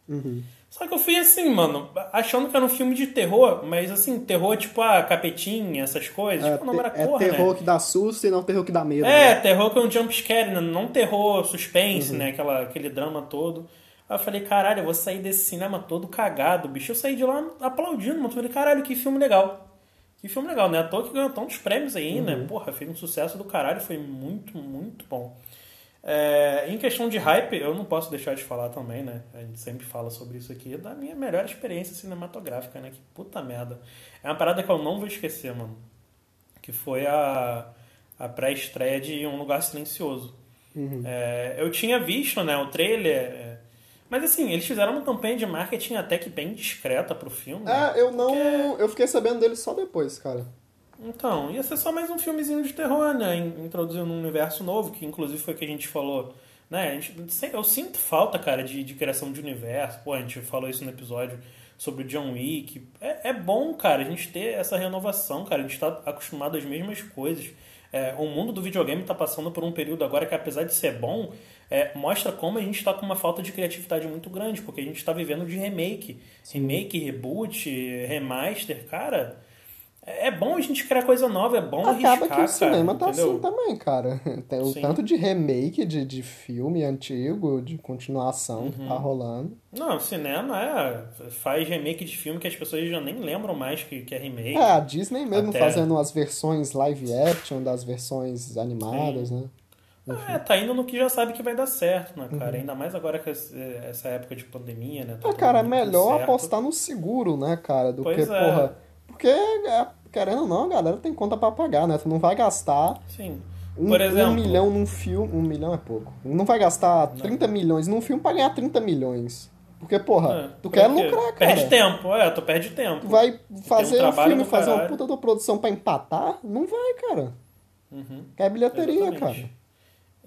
Uhum. Só que eu fui assim, mano, achando que era um filme de terror, mas assim, terror tipo, ah, capetinha, essas coisas. É, tipo, não era é porra, terror né? que dá susto e não terror que dá medo. É, né? terror que é um jumpscare, né? não terror suspense, uhum. né? Aquela, aquele drama todo. Aí eu falei, caralho, eu vou sair desse cinema todo cagado, bicho. Eu saí de lá aplaudindo, mano. Eu falei, caralho, que filme legal. Que filme legal, né? À toa que ganhou tantos prêmios aí, né? uhum. né? Porra, fez um sucesso do caralho, foi muito, muito bom. É, em questão de hype, eu não posso deixar de falar também, né? A gente sempre fala sobre isso aqui, da minha melhor experiência cinematográfica, né? Que puta merda. É uma parada que eu não vou esquecer, mano. Que foi a, a pré-estreia de Um Lugar Silencioso. Uhum. É, eu tinha visto, né, o trailer. É, Mas assim, eles fizeram uma campanha de marketing até que bem discreta pro filme. É, eu não. Porque... Eu fiquei sabendo dele só depois, cara. Então, ia ser só mais um filmezinho de terror, né? Introduzindo um universo novo, que inclusive foi o que a gente falou. Né? A gente, eu sinto falta, cara, de, de criação de universo. Pô, a gente falou isso no episódio sobre o John Wick. É, é bom, cara, a gente ter essa renovação, cara. A gente tá acostumado às mesmas coisas. É, o mundo do videogame está passando por um período agora que, apesar de ser bom, é, mostra como a gente está com uma falta de criatividade muito grande, porque a gente está vivendo de remake. Remake, reboot, remaster, cara. É bom a gente criar coisa nova, é bom Acaba arriscar, que o cinema cara, tá entendeu? assim também, cara. Tem o Sim. tanto de remake de, de filme antigo, de continuação que Uhum. tá rolando. Não, cinema é. Faz remake de filme que as pessoas já nem lembram mais que, que é remake. É, a Disney mesmo Até- fazendo as versões live action das versões animadas, né? É, tá indo no que já sabe que vai dar certo, né, Uhum. cara? Ainda mais agora com esse- essa época de pandemia, né? Tá Ah, todo cara, é melhor apostar no seguro, né, cara? Do Pois que, é. porra. Porque, é, querendo ou não, a galera tem conta pra pagar, né? Tu não vai gastar Sim. um, Por um exemplo- milhão num filme. Um milhão é pouco. Não vai gastar 30 milhões num filme pra ganhar 30 milhões. Porque, porra, É, tu quer porque lucrar, cara. Perde tempo, é, tu perde tempo. Tu vai fazer um trabalho filme, fazer uma puta da produção pra empatar? Não vai, cara. Uhum. Quer bilheteria, Exatamente. cara.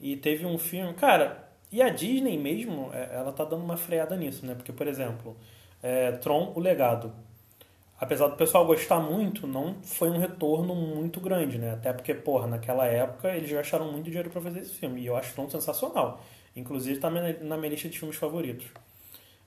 E teve um filme. Cara, e a Disney mesmo, é, ela tá dando uma freada nisso, né? Porque, por exemplo, é, Tron, o legado. Apesar do pessoal gostar muito, não foi um retorno muito grande, né? Até porque, porra, naquela época eles gastaram muito dinheiro pra fazer esse filme. E eu acho Tron sensacional. Inclusive tá na minha lista de filmes favoritos.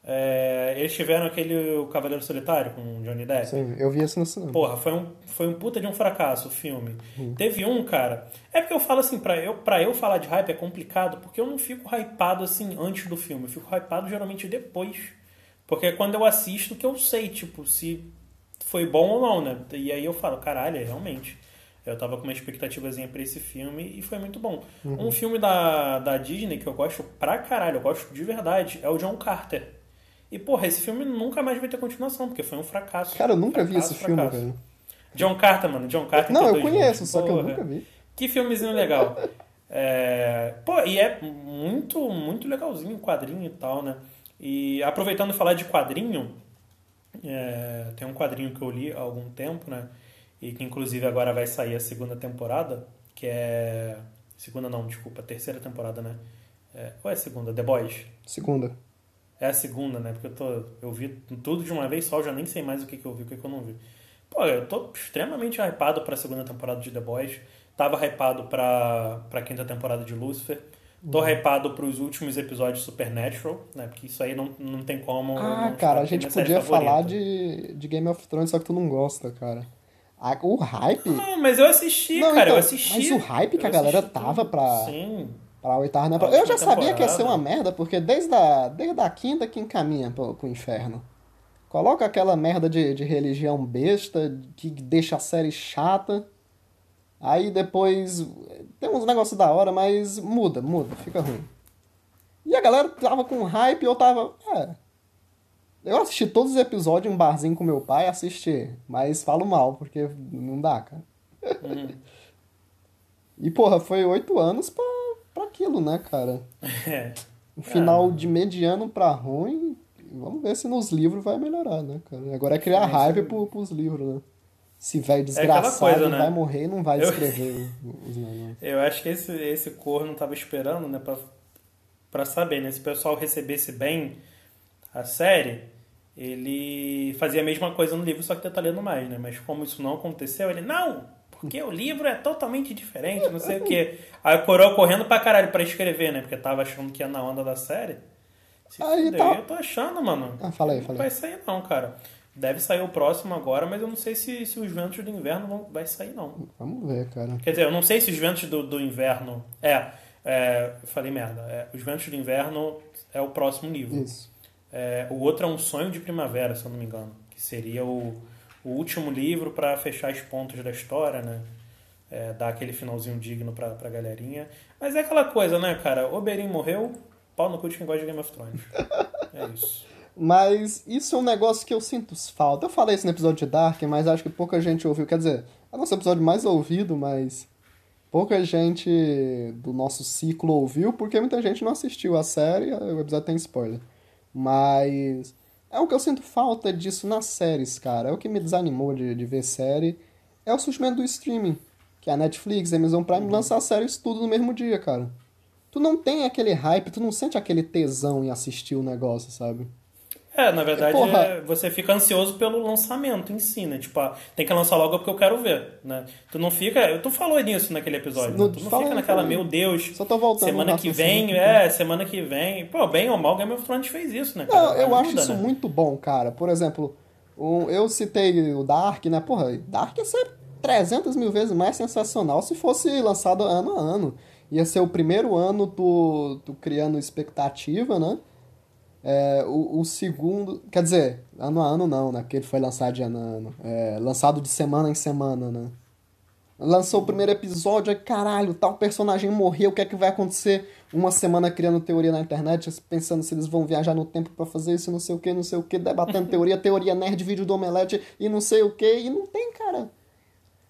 É, eles tiveram aquele O Cavaleiro Solitário com o Johnny Depp. Sim, eu vi isso no cinema. Porra, foi um, foi um puta de um fracasso o filme. Teve um, cara. É porque eu falo assim, pra eu, pra eu falar de hype é complicado, porque eu não fico hypado assim antes do filme. Eu fico hypado geralmente depois. Porque é quando eu assisto que eu sei, tipo, se foi bom ou não, né? E aí eu falo, caralho, é realmente. Eu tava com uma expectativazinha pra esse filme e foi muito bom. Um filme da, da Disney que eu gosto pra caralho, eu gosto de verdade, é o John Carter. E, porra, esse filme nunca mais vai ter continuação, porque foi um fracasso. Cara, eu nunca vi Fracasso, esse filme, fracasso. velho. John Carter, mano. John Carter. Não, eu conheço, só que eu nunca vi. Que filmezinho legal. É, Pô, e é muito, muito legalzinho o quadrinho e tal, né? E aproveitando falar de quadrinho, é, tem um quadrinho que eu li há algum tempo, né? E que inclusive agora vai sair a segunda temporada, que é. Segunda não, desculpa, terceira temporada, né? É... Ou é a segunda? The Boys. Segunda. É a segunda, né? Porque eu tô. Eu vi tudo de uma vez só, eu já nem sei mais o que, que eu vi o que, que eu não vi. Pô, eu tô extremamente hypado pra segunda temporada de The Boys. Tava hypado pra, pra quinta temporada de Lucifer. Tô hypado pros últimos episódios de Supernatural, né? Porque isso aí não, não tem como. Ah, cara, a gente podia falar de, de Game of Thrones, só que tu não gosta, cara. A- o hype. Não, mas eu assisti, Não, cara, então, eu assisti. mas o hype que a galera assisti tava pra- Sim. Pra oitava A temporada. Eu já sabia que ia ser uma merda, porque desde a, desde a quinta que encaminha pro, pro inferno. Coloca aquela merda de, de religião besta, que deixa a série chata. Aí depois tem uns negócios da hora, mas muda, muda, fica ruim. E a galera tava com hype e eu tava. É. Eu assisti todos os episódios em um barzinho com meu pai, assisti. Mas falo mal, porque não dá, cara. Uhum. E porra, foi oito anos pra, pra aquilo, né, cara? É. Um final de mediano pra ruim. Vamos ver se nos livros vai melhorar, né, cara? Agora é criar raiva sim. pro, pros livros, né? Se velho aquela desgraçado coisa, né? vai morrer não vai Eu- escrever os negócios. Eu acho que esse, esse corno tava esperando, né, pra, pra saber, né? Se o pessoal recebesse bem a série, ele fazia a mesma coisa no livro, só que detalhando mais, né? Mas como isso não aconteceu, ele, não, porque o livro é totalmente diferente, não sei o quê. Aí o Coroa correndo pra caralho pra escrever, né? Porque tava achando que ia na onda da série. Se Aí fuder, tá- eu tô achando, mano. Ah, fala aí, Não fala vai aí. sair não, cara. Deve sair o próximo agora, mas eu não sei se, se os ventos do inverno vão, vai sair não. Vamos ver, cara. Quer dizer, eu não sei se os ventos do, do inverno. É, é, falei merda. É, os ventos do inverno é o próximo livro. Isso. É, o outro é um sonho de primavera, se eu não me engano. Que seria o, o último livro para fechar os pontos da história, né? É, dar aquele finalzinho digno pra, pra galerinha. Mas é aquela coisa, né, cara? Oberyn morreu, pau no cu de quem gosta de Game of Thrones. É isso. Mas isso é um negócio que eu sinto falta. Eu falei isso no episódio de Dark, mas acho que pouca gente ouviu. Quer dizer, é o nosso episódio mais ouvido, mas pouca gente do nosso ciclo ouviu, porque muita gente não assistiu a série e o episódio tem spoiler. Mas é o que eu sinto falta disso nas séries, cara. É o que me desanimou de, de ver série. É o surgimento do streaming. Que a Netflix, a Amazon Prime uhum. lança as séries tudo no mesmo dia, cara. Tu não tem aquele hype, tu não sente aquele tesão em assistir o negócio, sabe? É, na verdade, é, você fica ansioso pelo lançamento em si, né? Tipo, ah, tem que lançar logo porque eu quero ver, né? Tu não fica... Tu falou nisso naquele episódio, no, né? Tu não fica naquela, meu Deus... Só tô voltando. Semana que vem, é, semana que vem... Pô, bem ou mal, Game of Thrones fez isso, né? Cara? Não, eu Ajuda, acho isso né? muito bom, cara. Por exemplo, eu citei o Dark, né? Porra, Dark ia ser 300 mil vezes mais sensacional se fosse lançado ano a ano. Ia ser o primeiro ano tu criando expectativa, né? É, o, o, segundo. Quer dizer, ano a ano não, né? Porque ele foi lançado de ano a ano. É, lançado de semana em semana, né? Lançou o primeiro episódio, aí caralho, tal personagem morreu, o que é que vai acontecer? Uma semana criando teoria na internet, pensando se eles vão viajar no tempo para fazer isso, não sei o que, não sei o que, debatendo teoria, teoria nerd, vídeo do Omelete e não sei o que, e não tem, cara.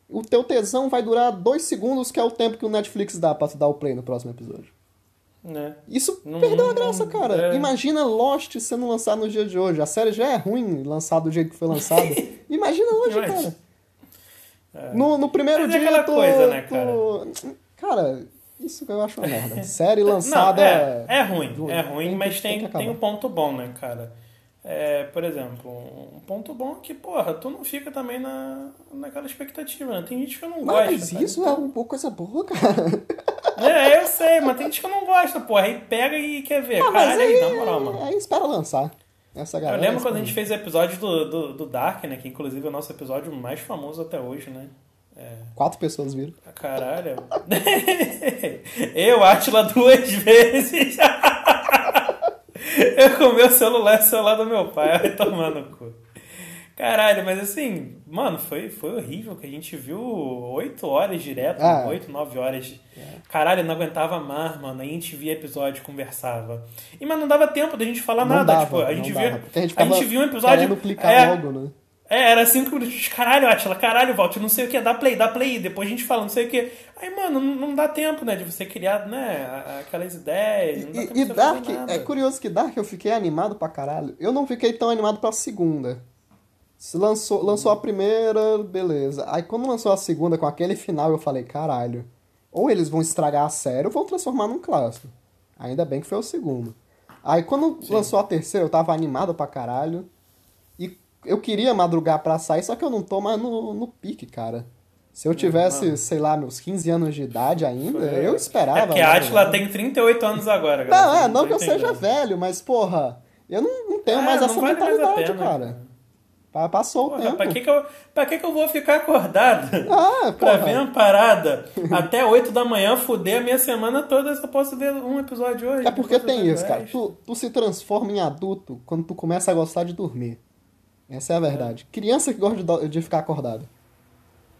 O teu tesão vai durar dois segundos, que é o tempo que o Netflix dá pra tu dar o play no próximo episódio. É. Isso não, perdeu a graça, cara. É. Imagina Lost sendo lançado no dia de hoje. A série já é ruim lançado do jeito que foi lançado. Imagina hoje, cara. É. No, no primeiro Mas é dia. É tu, coisa, né, cara? Tu... Cara, isso que eu acho uma merda. Série lançada. Não, é, é ruim, do... é ruim, mas tem, tem, tem um ponto bom, né, cara? É, por exemplo, um ponto bom é que, porra, tu não fica também na, naquela expectativa, né? Tem gente que eu não gosta. Mas isso é uma coisa boa, cara. É, eu sei, mas tem gente que eu não gosta, porra. Aí pega e quer ver. Ah, Caralho, aí, na moral, mano. Aí espera lançar. Essa galera. Eu lembro quando a gente fez o episódio do, do, do, Dark, né? Que inclusive é o nosso episódio mais famoso até hoje, né? É... Quatro pessoas viram. Caralho. eu, Atila, duas vezes. eu com meu celular, celular do meu pai, vai tomar no cu. Caralho, mas assim, mano, foi, foi horrível que a gente viu oito horas direto, ah, oito, nove horas. É. Caralho, eu não aguentava mais, mano. A gente via episódio, conversava. E, mas não dava tempo da gente falar não nada. Dava, tipo, a gente via. A gente, a gente viu um episódio. Clicar é, logo, né? É, era cinco minutos. Caralho, Atila, caralho, volta, não sei o que, dá play, dá play. Depois a gente fala, não sei o que. Aí, mano, não, não dá tempo, né, de você criar, né, aquelas ideias. e, e Dark, é curioso que Dark eu fiquei animado pra caralho. Eu não fiquei tão animado pra segunda. Se lançou, lançou a primeira, beleza. Aí quando lançou a segunda com aquele final, eu falei, caralho. Ou eles vão estragar a série ou vão transformar num clássico. Ainda bem que foi o segundo. Aí quando Sim. lançou a terceira, eu tava animado pra caralho. Eu queria madrugar pra sair, só que eu não tô mais no, no pique, cara. Se eu tivesse, sei lá, meus 15 anos de idade ainda, foi. eu esperava. É porque a Atila tem 38 anos agora, galera. Não, é, não, que eu seja velho, mas, porra, eu não, não tenho é, mais essa vale mentalidade, mais pena, cara. cara. Passou porra, o tempo. Pra que, que, eu, pra que, que eu vou ficar acordado? Ah, pra ver uma parada até 8 da manhã, fuder a minha semana toda, só posso ver um episódio hoje. É porque tem isso, cara. Tu, tu se transforma em adulto quando tu começa a gostar de dormir. Essa é a verdade. É. Criança que gosta de, de ficar acordado.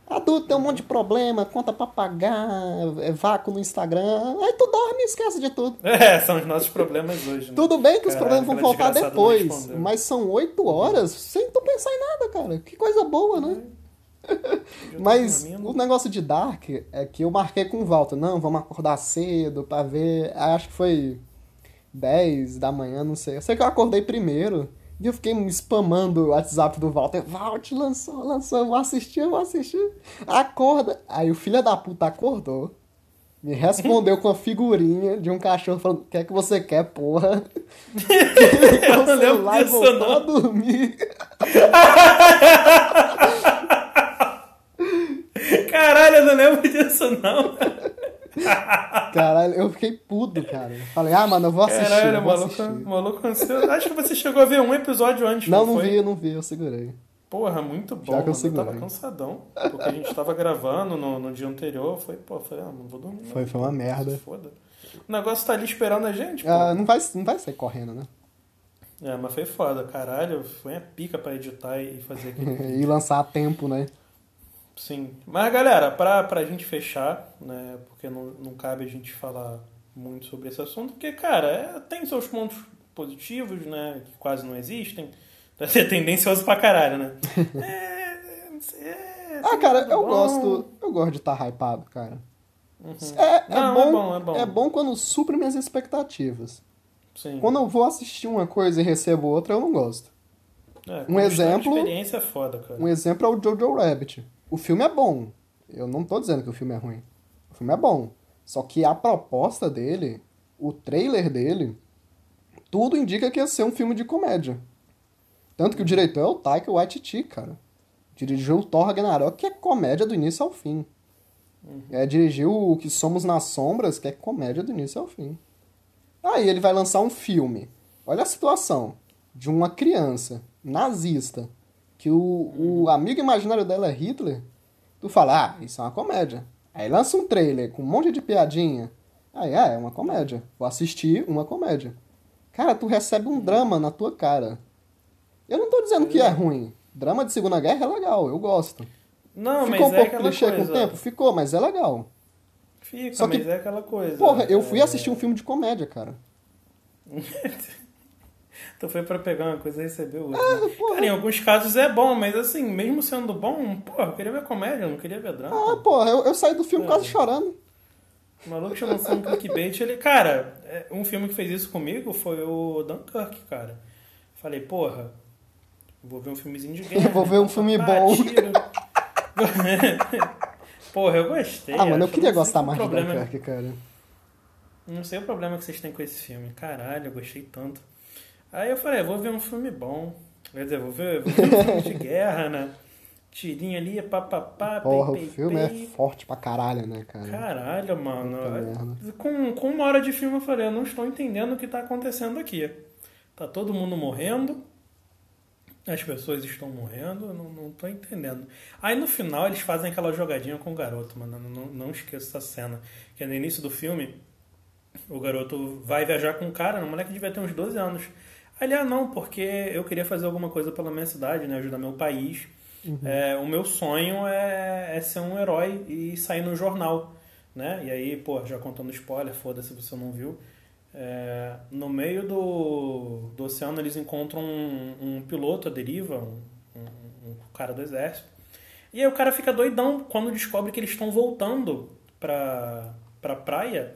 Adulto tem um monte de problema, conta pra pagar, é vácuo no Instagram. Aí tu dorme e esquece de tudo. É, são os nossos problemas hoje. Né? Tudo bem que os problemas vão voltar depois, mas são oito horas sem tu pensar em nada, cara. Que coisa boa, né? mas o negócio de Dark é que eu marquei com o Walter. Não, vamos acordar cedo pra ver. Acho que foi 10 da manhã, não sei. Eu sei que eu acordei primeiro. E eu fiquei spamando o WhatsApp do Walter. Walter lançou, lançou, vou assistir, vou assistir. Acorda. Aí o filho da puta acordou. Me respondeu com a figurinha de um cachorro falando: O que é que você quer, porra? eu não lembro disso, voltou não. a dormir. Caralho, eu não lembro disso, não. Caralho, eu fiquei puto, cara. Falei, ah, mano, eu vou assistir. Caralho, eu vou maluco, assistir. maluco Acho que você chegou a ver um episódio antes. Não, não, não vi, não vi, eu segurei. Porra, muito bom. Já que eu, eu tava cansadão. Porque a gente tava gravando no, no dia anterior. Foi, pô, falei, ah, não vou dormir. Foi, foi uma merda. Foda. O negócio tá ali esperando a gente. Ah, não, vai, não vai sair correndo, né? É, mas foi foda, caralho. Foi a pica pra editar e fazer aquele. e lançar a tempo, né? Sim. Mas, galera, pra, pra gente fechar, né? Porque não, não cabe a gente falar muito sobre esse assunto, porque, cara, é, tem seus pontos positivos, né? Que quase não existem. Pra ser tendencioso pra caralho, né? é, é, ah, cara, eu bom. gosto. Eu gosto de estar tá hypado, cara. Uhum. É, é, não, é bom, é, bom, é bom. É bom quando supre minhas expectativas. Sim. Quando eu vou assistir uma coisa e recebo outra, eu não gosto. É, um exemplo. experiência é foda, cara. Um exemplo é o Jojo Rabbit. O filme é bom. Eu não tô dizendo que o filme é ruim. O filme é bom. Só que a proposta dele, o trailer dele, tudo indica que ia ser um filme de comédia. Tanto que o diretor é o Taika Waititi, cara. Dirigiu o Thor Ragnarok, que é comédia do início ao fim. Uhum. É, dirigiu o Que Somos nas Sombras, que é comédia do início ao fim. Aí ele vai lançar um filme. Olha a situação. De uma criança nazista, que o, uhum. o amigo imaginário dela é Hitler. Tu fala, ah, isso é uma comédia. Aí lança um trailer com um monte de piadinha. Aí, ah, é uma comédia. Vou assistir uma comédia. Cara, tu recebe um drama na tua cara. Eu não tô dizendo que é ruim. Drama de Segunda Guerra é legal, eu gosto. Não, Ficou mas um é pouco clichê coisa. com o tempo? Ficou, mas é legal. Fica, Só mas que, é aquela coisa. Porra, eu fui é... assistir um filme de comédia, cara. tu foi pra pegar uma coisa e recebeu outra. Ah, cara, em alguns casos é bom, mas assim, mesmo sendo bom, porra, eu queria ver comédia, eu não queria ver drama. Ah, porra, eu, eu saí do filme é. quase chorando. O maluco chamou um clickbait, ele... Cara, é, um filme que fez isso comigo foi o Dunkirk, cara. Falei, porra, vou ver um filmezinho de guerra. vou ver um filme bom. porra, eu gostei. Ah, mano, eu queria gostar mais problema... de Dunkirk, cara. Não sei o problema que vocês têm com esse filme. Caralho, eu gostei tanto. Aí eu falei, vou ver um filme bom. Quer dizer, vou ver, vou ver um filme de guerra, né? Tirinho ali, papapá, Porra, pei, o filme pei. é forte pra caralho, né, cara? Caralho, mano. Com, com uma hora de filme eu falei, eu não estou entendendo o que tá acontecendo aqui. Tá todo mundo morrendo, as pessoas estão morrendo, eu não, não tô entendendo. Aí no final eles fazem aquela jogadinha com o garoto, mano. Não, não esqueço essa cena. Que é no início do filme, o garoto vai viajar com um cara, o moleque devia ter uns 12 anos. Ali, ah, não, porque eu queria fazer alguma coisa pela minha cidade, né? Ajudar meu país. Uhum. É, o meu sonho é, é, ser um herói e sair no jornal, né? E aí, pô, já contando spoiler, foda-se se você não viu. É, no meio do, do oceano eles encontram um, um piloto à deriva, um, um, um, cara do exército. E aí o cara fica doidão quando descobre que eles estão voltando pra, pra praia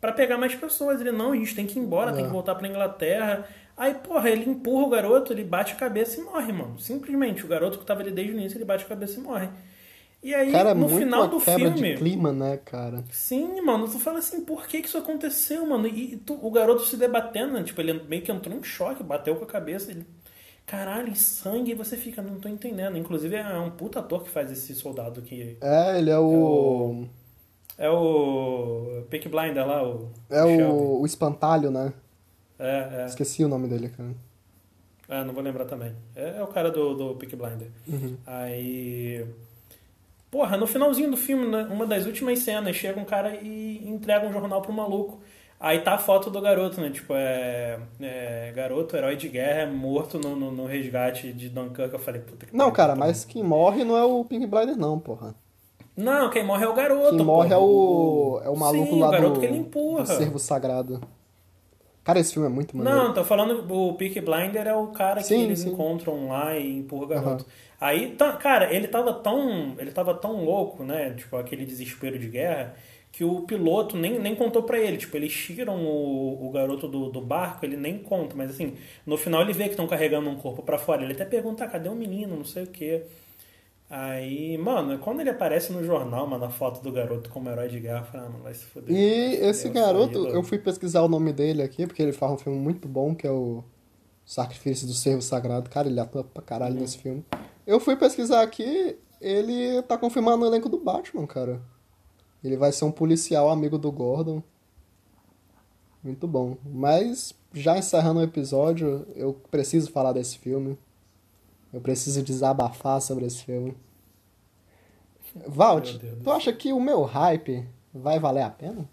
para pegar mais pessoas. Ele, não, a gente tem que ir embora, tem que é. voltar pra Inglaterra. Aí, porra, ele empurra o garoto, ele bate a cabeça e morre, mano. Simplesmente, o garoto que tava ali desde o início, ele bate a cabeça e morre. E aí, cara, no final do filme. De clima, né, cara? Sim, mano. Tu fala assim, por que, que isso aconteceu, mano? E tu, o garoto se debatendo, né? Tipo, ele meio que entrou em choque, bateu com a cabeça. Ele, caralho, sangue. E você fica, não tô entendendo. Inclusive, é um puta ator que faz esse soldado aqui. É, ele é o. É o. É o Peak Blinder lá, o. É o, o espantalho, né? É, é. Esqueci o nome dele, cara. Ah, não vou lembrar também. É, é o cara do, do Peak Blinder. Uhum. Aí. Porra, no finalzinho do filme, né, uma das últimas cenas, chega um cara e entrega um jornal pro maluco. Aí tá a foto do garoto, né? Tipo, é. é garoto, herói de guerra, é morto no, no, no, resgate de Dunkirk. Eu falei, puta que Não, cara, tá mas quem morre não é o Pink Blinder, não, porra. Não, quem morre é o garoto. Quem morre é o. É o maluco Sim, lá o garoto do, que ele empurra. do servo sagrado. Cara, esse filme é muito maneiro. Não, tô falando, o Peak Blinder é o cara sim, que eles sim. encontram lá e empurra o garoto. Uhum. Aí, tá, cara, ele tava tão. Ele tava tão louco, né? Tipo, aquele desespero de guerra, que o piloto nem, nem contou para ele. Tipo, eles tiram o, o garoto do, do barco, ele nem conta, mas assim, no final ele vê que estão carregando um corpo para fora. Ele até pergunta, ah, cadê o menino? Não sei o quê. Aí, mano, quando ele aparece no jornal, mano, a foto do garoto como herói de guerra, eu falei, ah, mano, vai se fuder. E esse garoto, eu fui pesquisar o nome dele aqui, porque ele faz um filme muito bom, que é o Sacrifício do Servo Sagrado. Cara, ele atua pra caralho uhum. nesse filme. Eu fui pesquisar aqui, ele tá confirmado no elenco do Batman, cara. Ele vai ser um policial amigo do Gordon. Muito bom. Mas, já encerrando o episódio, eu preciso falar desse filme. Eu preciso desabafar sobre esse filme. Valt, tu acha que o meu hype vai valer a pena?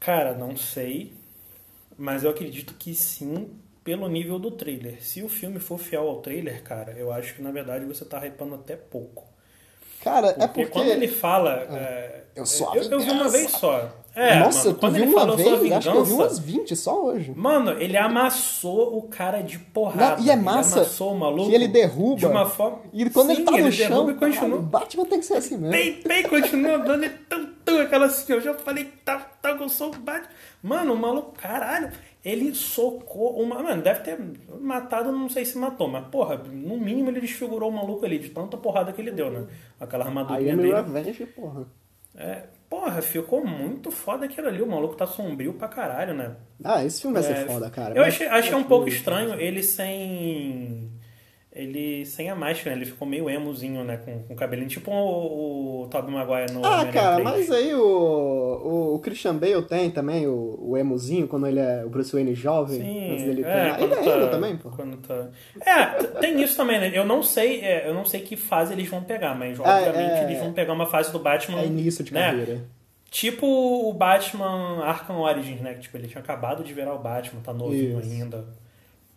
Cara, não sei. Mas eu acredito que sim, pelo nível do trailer. Se o filme for fiel ao trailer, cara, eu acho que na verdade você tá hypando até pouco. Cara, porque é porque. Quando ele fala. Ah, é, eu sou eu, eu vi uma vez só. É, Nossa, mano, tu viu uma vez? Vingança, acho que eu vi umas 20 só hoje. Mano, ele amassou o cara de porrada. Não, e é massa ele amassou o maluco que ele derruba. De uma forma... E quando Sim, ele tá no ele chão, e continua. Caralho, Batman tem que ser assim mesmo. Pei, continua dando e tão aquela assim, eu já falei, tá, tá, eu sou o Batman. Mano, o maluco, caralho, ele socou uma. Mano, deve ter matado, não sei se matou, mas porra, no mínimo ele desfigurou o maluco ali, de tanta porrada que ele deu, né? Aquela armadura Aí é dele. Revenge, porra. É, porra, ficou muito foda aquilo ali. O maluco tá sombrio pra caralho, né? Ah, esse filme vai ser é, foda, cara. Eu achei, achei um pouco estranho ele sem ele sem a máscara, ele ficou meio emozinho, né? Com, com o cabelinho, tipo o, o Tobey Maguire no Ah, cara, 3. mas aí o, o, o, Christian Bale tem também o, o emozinho, quando ele é o Bruce Wayne jovem. Sim, ele, é, ele é tá, também, pô. Quando tá... É, tem isso também, né? Eu não sei, é, eu não sei que fase eles vão pegar, mas é, obviamente eles vão pegar uma fase do Batman. É início de né? carreira. Tipo o Batman Arkham Origins, né? Que tipo, ele tinha acabado de virar o Batman, tá novinho isso. ainda.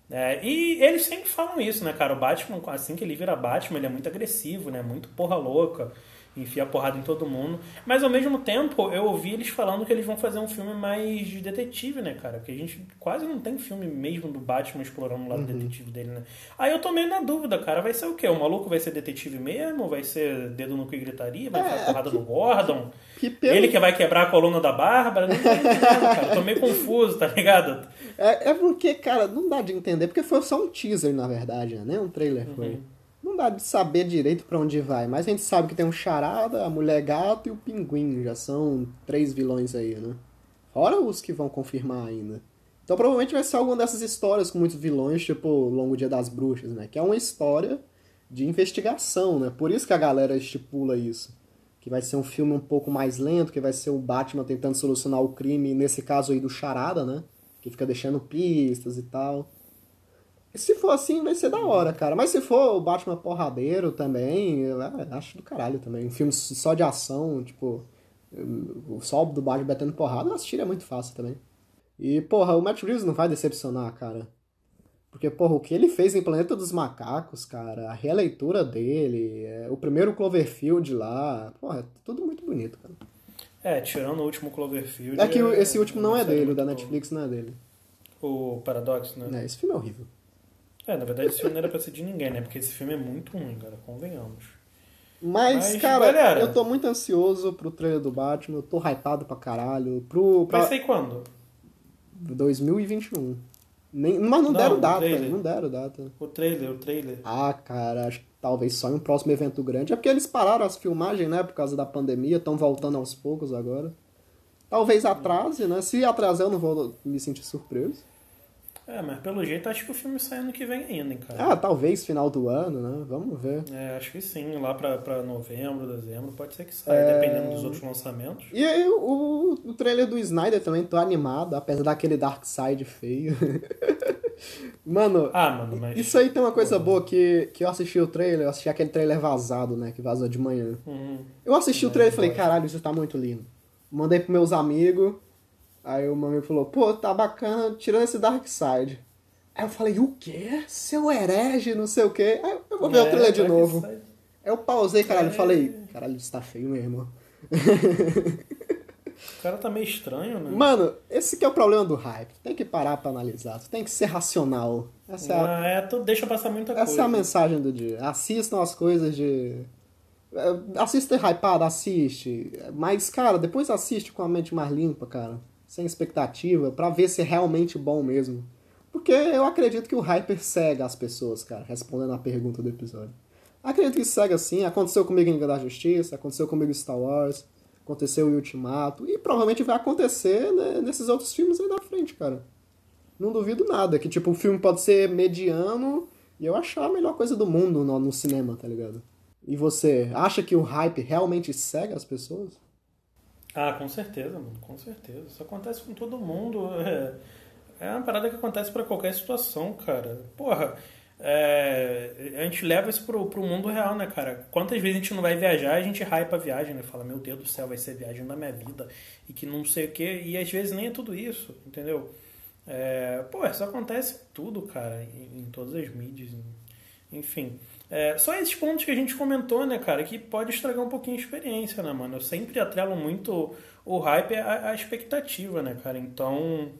É, e eles sempre falam isso, né, cara? O Batman, assim que ele vira Batman, ele é muito agressivo, né? Muito porra louca enfia porrada em todo mundo. Mas ao mesmo tempo, eu ouvi eles falando que eles vão fazer um filme mais de detetive, né, cara? Porque a gente quase não tem filme mesmo do Batman explorando o lado uhum. detetive dele, né? Aí eu tô meio na dúvida, cara. Vai ser o quê? O maluco vai ser detetive mesmo? Vai ser dedo no cu e gritaria? Vai é, porrada que, no Gordon? Que pelo... Ele que vai quebrar a coluna da Bárbara? Não tô entendendo, cara. Tô meio confuso, tá ligado? É, é porque, cara, não dá de entender. Porque foi só um teaser, na verdade, né? Um trailer foi. Uhum não dá de saber direito para onde vai, mas a gente sabe que tem um charada, a mulher gato e o pinguim, já são três vilões aí, né? Fora os que vão confirmar ainda. Então provavelmente vai ser alguma dessas histórias com muitos vilões, tipo Longo Dia das Bruxas, né? Que é uma história de investigação, né? Por isso que a galera estipula isso. Que vai ser um filme um pouco mais lento, que vai ser o Batman tentando solucionar o crime, nesse caso aí do charada, né? Que fica deixando pistas e tal. Se for assim, vai ser da hora, cara. Mas se for o Batman porradeiro também, eu acho do caralho também. Um filme só de ação, tipo, o sol do Batman batendo porrada, eu assistiria muito fácil também. E, porra, o Matt Reeves não vai decepcionar, cara. Porque, porra, o que ele fez em Planeta dos Macacos, cara, a releitura dele, é, o primeiro Cloverfield lá, porra, é tudo muito bonito, cara. É, tirando o último Cloverfield. É que é, esse último não é dele, o da Netflix não é dele. O Paradox, né? É, esse filme é horrível. É, na verdade esse filme não era pra ser de ninguém, né? Porque esse filme é muito ruim, cara, convenhamos. Mas, Mas cara, galera, eu tô muito ansioso pro trailer do Batman, eu tô hypado pra caralho. Pro, pra... Vai ser quando? 2021. Nem, mas não, não deram data, trailer. não deram data. O trailer, o trailer. Ah, cara, acho que talvez só em um próximo evento grande. É porque eles pararam as filmagens, né, por causa da pandemia, estão voltando aos poucos agora. Talvez atrase, né? Se atrasar eu não vou me sentir surpreso. É, mas pelo jeito acho que o filme sai ano que vem ainda, hein, cara. Ah, talvez final do ano, né? Vamos ver. É, acho que sim, lá pra, pra novembro, dezembro, pode ser que saia, é... dependendo dos outros lançamentos. E aí o, o trailer do Snyder também, tô animado, apesar daquele Dark Side feio. mano, ah, mano mas... isso aí tem uma coisa boa que, que eu assisti o trailer, eu assisti aquele trailer vazado, né? Que vazou de manhã. Uhum. Eu assisti é, o trailer e falei, caralho, isso tá muito lindo. Mandei pros meus amigos. Aí o meu amigo falou, pô, tá bacana, tirando esse Dark Side. Aí eu falei, o quê? Seu herege, não sei o quê. Aí eu vou ver é, o trailer de novo. Aí eu pausei, caralho, é... falei, caralho, isso tá feio mesmo. O cara tá meio estranho, né? Mano, esse que é o problema do hype. Tem que parar pra analisar. Tu tem que ser racional. Essa é ah, é, tu deixa passar muita essa coisa. Essa é a mensagem do dia. Assistam as coisas de... É, assista hypado, assiste. Mas, cara, depois assiste com a mente mais limpa, cara sem expectativa, para ver se é realmente bom mesmo. Porque eu acredito que o hyper cega as pessoas, cara, respondendo a pergunta do episódio. Acredito que cega sim, aconteceu comigo em Liga da Justiça, aconteceu comigo em Star Wars, aconteceu em Ultimato, e provavelmente vai acontecer né, nesses outros filmes aí da frente, cara. Não duvido nada, que tipo, o filme pode ser mediano e eu achar a melhor coisa do mundo no, no cinema, tá ligado? E você, acha que o hype realmente cega as pessoas? Ah, com certeza, mano, com certeza. Isso acontece com todo mundo. É, é uma parada que acontece para qualquer situação, cara. Porra, é, a gente leva isso pro, pro mundo real, né, cara? Quantas vezes a gente não vai viajar, a gente hypa a viagem, né? Fala, meu Deus do céu, vai ser viagem da minha vida. E que não sei o quê. E às vezes nem é tudo isso, entendeu? É, pô, isso acontece tudo, cara, em, em todas as mídias. Enfim. É, só esses pontos que a gente comentou, né, cara, que pode estragar um pouquinho a experiência, né, mano? Eu sempre atrelo muito o hype à, à expectativa, né, cara? Então,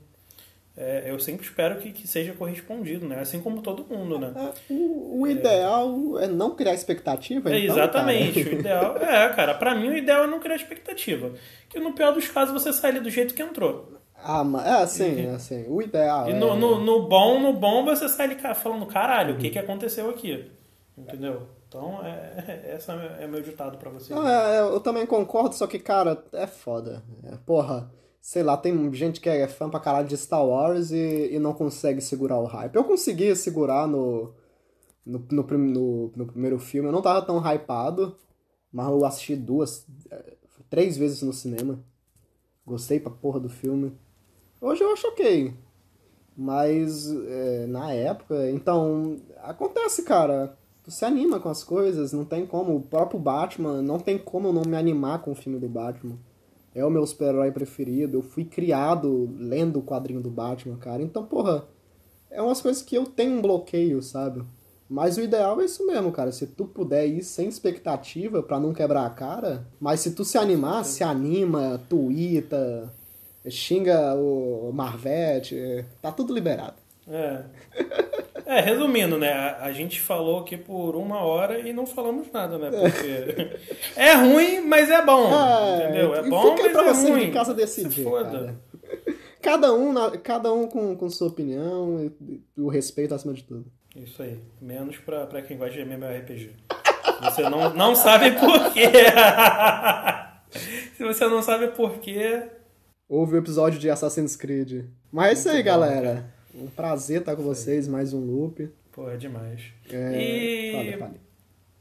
é, eu sempre espero que, que seja correspondido, né? Assim como todo mundo, né? É, o, o, ideal é. não criar expectativa, é, então, Exatamente. Cara. O ideal é, cara, pra mim o ideal é não criar expectativa. Que no pior dos casos você sai ali do jeito que entrou. Ah, mas é assim, é assim. O ideal. E no, é... no, no, bom, no bom você sai ali falando, caralho, o que, que aconteceu aqui? Entendeu? Então, é, essa é meu ditado para você. Não, é, eu também concordo, só que, cara, é foda. É, porra sei lá, tem gente que é fã pra caralho de Star Wars e, e não consegue segurar o hype. Eu consegui segurar no, no, no, no, no primeiro filme, eu não tava tão hypado, mas eu assisti duas, é, três vezes no cinema. Gostei pra porra do filme. Hoje eu acho ok. Mas é, na época, então, acontece, cara. Tu se anima com as coisas, não tem como. O próprio Batman, não tem como eu não me animar com o filme do Batman é o meu super-herói preferido. Eu fui criado lendo o quadrinho do Batman, cara. Então, porra, é umas coisas que eu tenho um bloqueio, sabe? Mas o ideal é isso mesmo, cara. Se tu puder ir sem expectativa para não quebrar a cara, mas se tu se animar, se anima, tuita, xinga o Marvete, tá tudo liberado. É. É, resumindo, né? A, a, gente falou aqui por uma hora e não falamos nada, né? Porque é ruim, mas é bom. É, entendeu? É bom, mas pra é você ruim. de casa decidir. Cara. Cada um, cada um com, com sua opinião o respeito acima de tudo. Isso aí. Menos pra, pra quem gosta de MMORPG. Você não, não sabe por quê. Se você não sabe por quê. Ouve o episódio de Assassin's Creed. Mas é isso aí, bom, galera. Cara. Um prazer estar com vocês, mais um loop. Pô, é demais. É... E...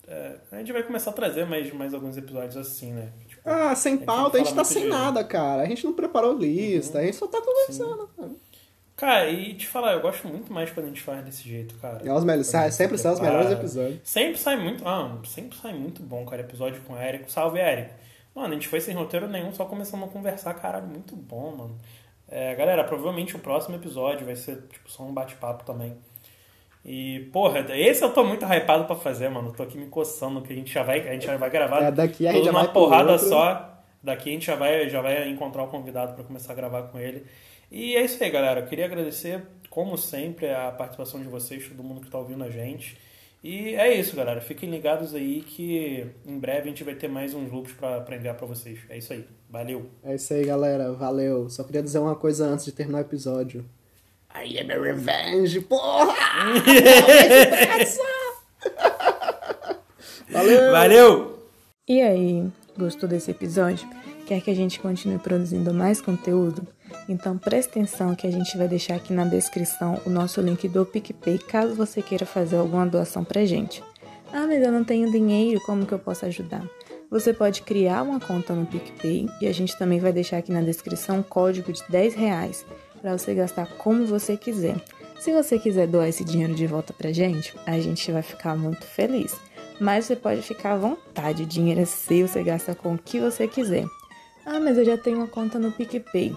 É, a gente vai começar a trazer mais, mais alguns episódios assim, né? Tipo, ah, sem pauta, a gente tá sem de... nada, cara. A gente não preparou lista, uhum. a gente só tá conversando. Cara, e te falar, eu gosto muito mais quando a gente faz desse jeito, cara. É os melhores, sai, sempre saem os melhores episódios. Sempre sai muito. Ah, sempre sai muito bom, cara. Episódio com o Érico. Salve, Érico. Mano, a gente foi sem roteiro nenhum, só começamos a conversar, caralho, muito bom, mano. É, galera, provavelmente o próximo episódio vai ser tipo, só um bate-papo também. E, porra, esse eu tô muito hypado pra fazer, mano. tô aqui me coçando, que a gente já vai, a gente já vai gravar é, daqui a gente uma porrada só. Daqui a gente já vai, já vai encontrar o convidado para começar a gravar com ele. E é isso aí, galera. Eu queria agradecer, como sempre, a participação de vocês, todo mundo que tá ouvindo a gente. E é isso, galera. Fiquem ligados aí que em breve a gente vai ter mais uns loops para enviar para vocês. É isso aí. Valeu. É isso aí, galera. Valeu. Só queria dizer uma coisa antes de terminar o episódio. I am a revenge, porra! Valeu! Valeu! E aí, gostou desse episódio? Quer que a gente continue produzindo mais conteúdo? Então preste atenção que a gente vai deixar aqui na descrição o nosso link do PicPay caso você queira fazer alguma doação pra gente. Ah, mas eu não tenho dinheiro, como que eu posso ajudar? Você pode criar uma conta no PicPay e a gente também vai deixar aqui na descrição um código de 10 reais para você gastar como você quiser. Se você quiser doar esse dinheiro de volta pra gente, a gente vai ficar muito feliz. Mas você pode ficar à vontade, o dinheiro é seu, você gasta com o que você quiser. Ah, mas eu já tenho uma conta no PicPay.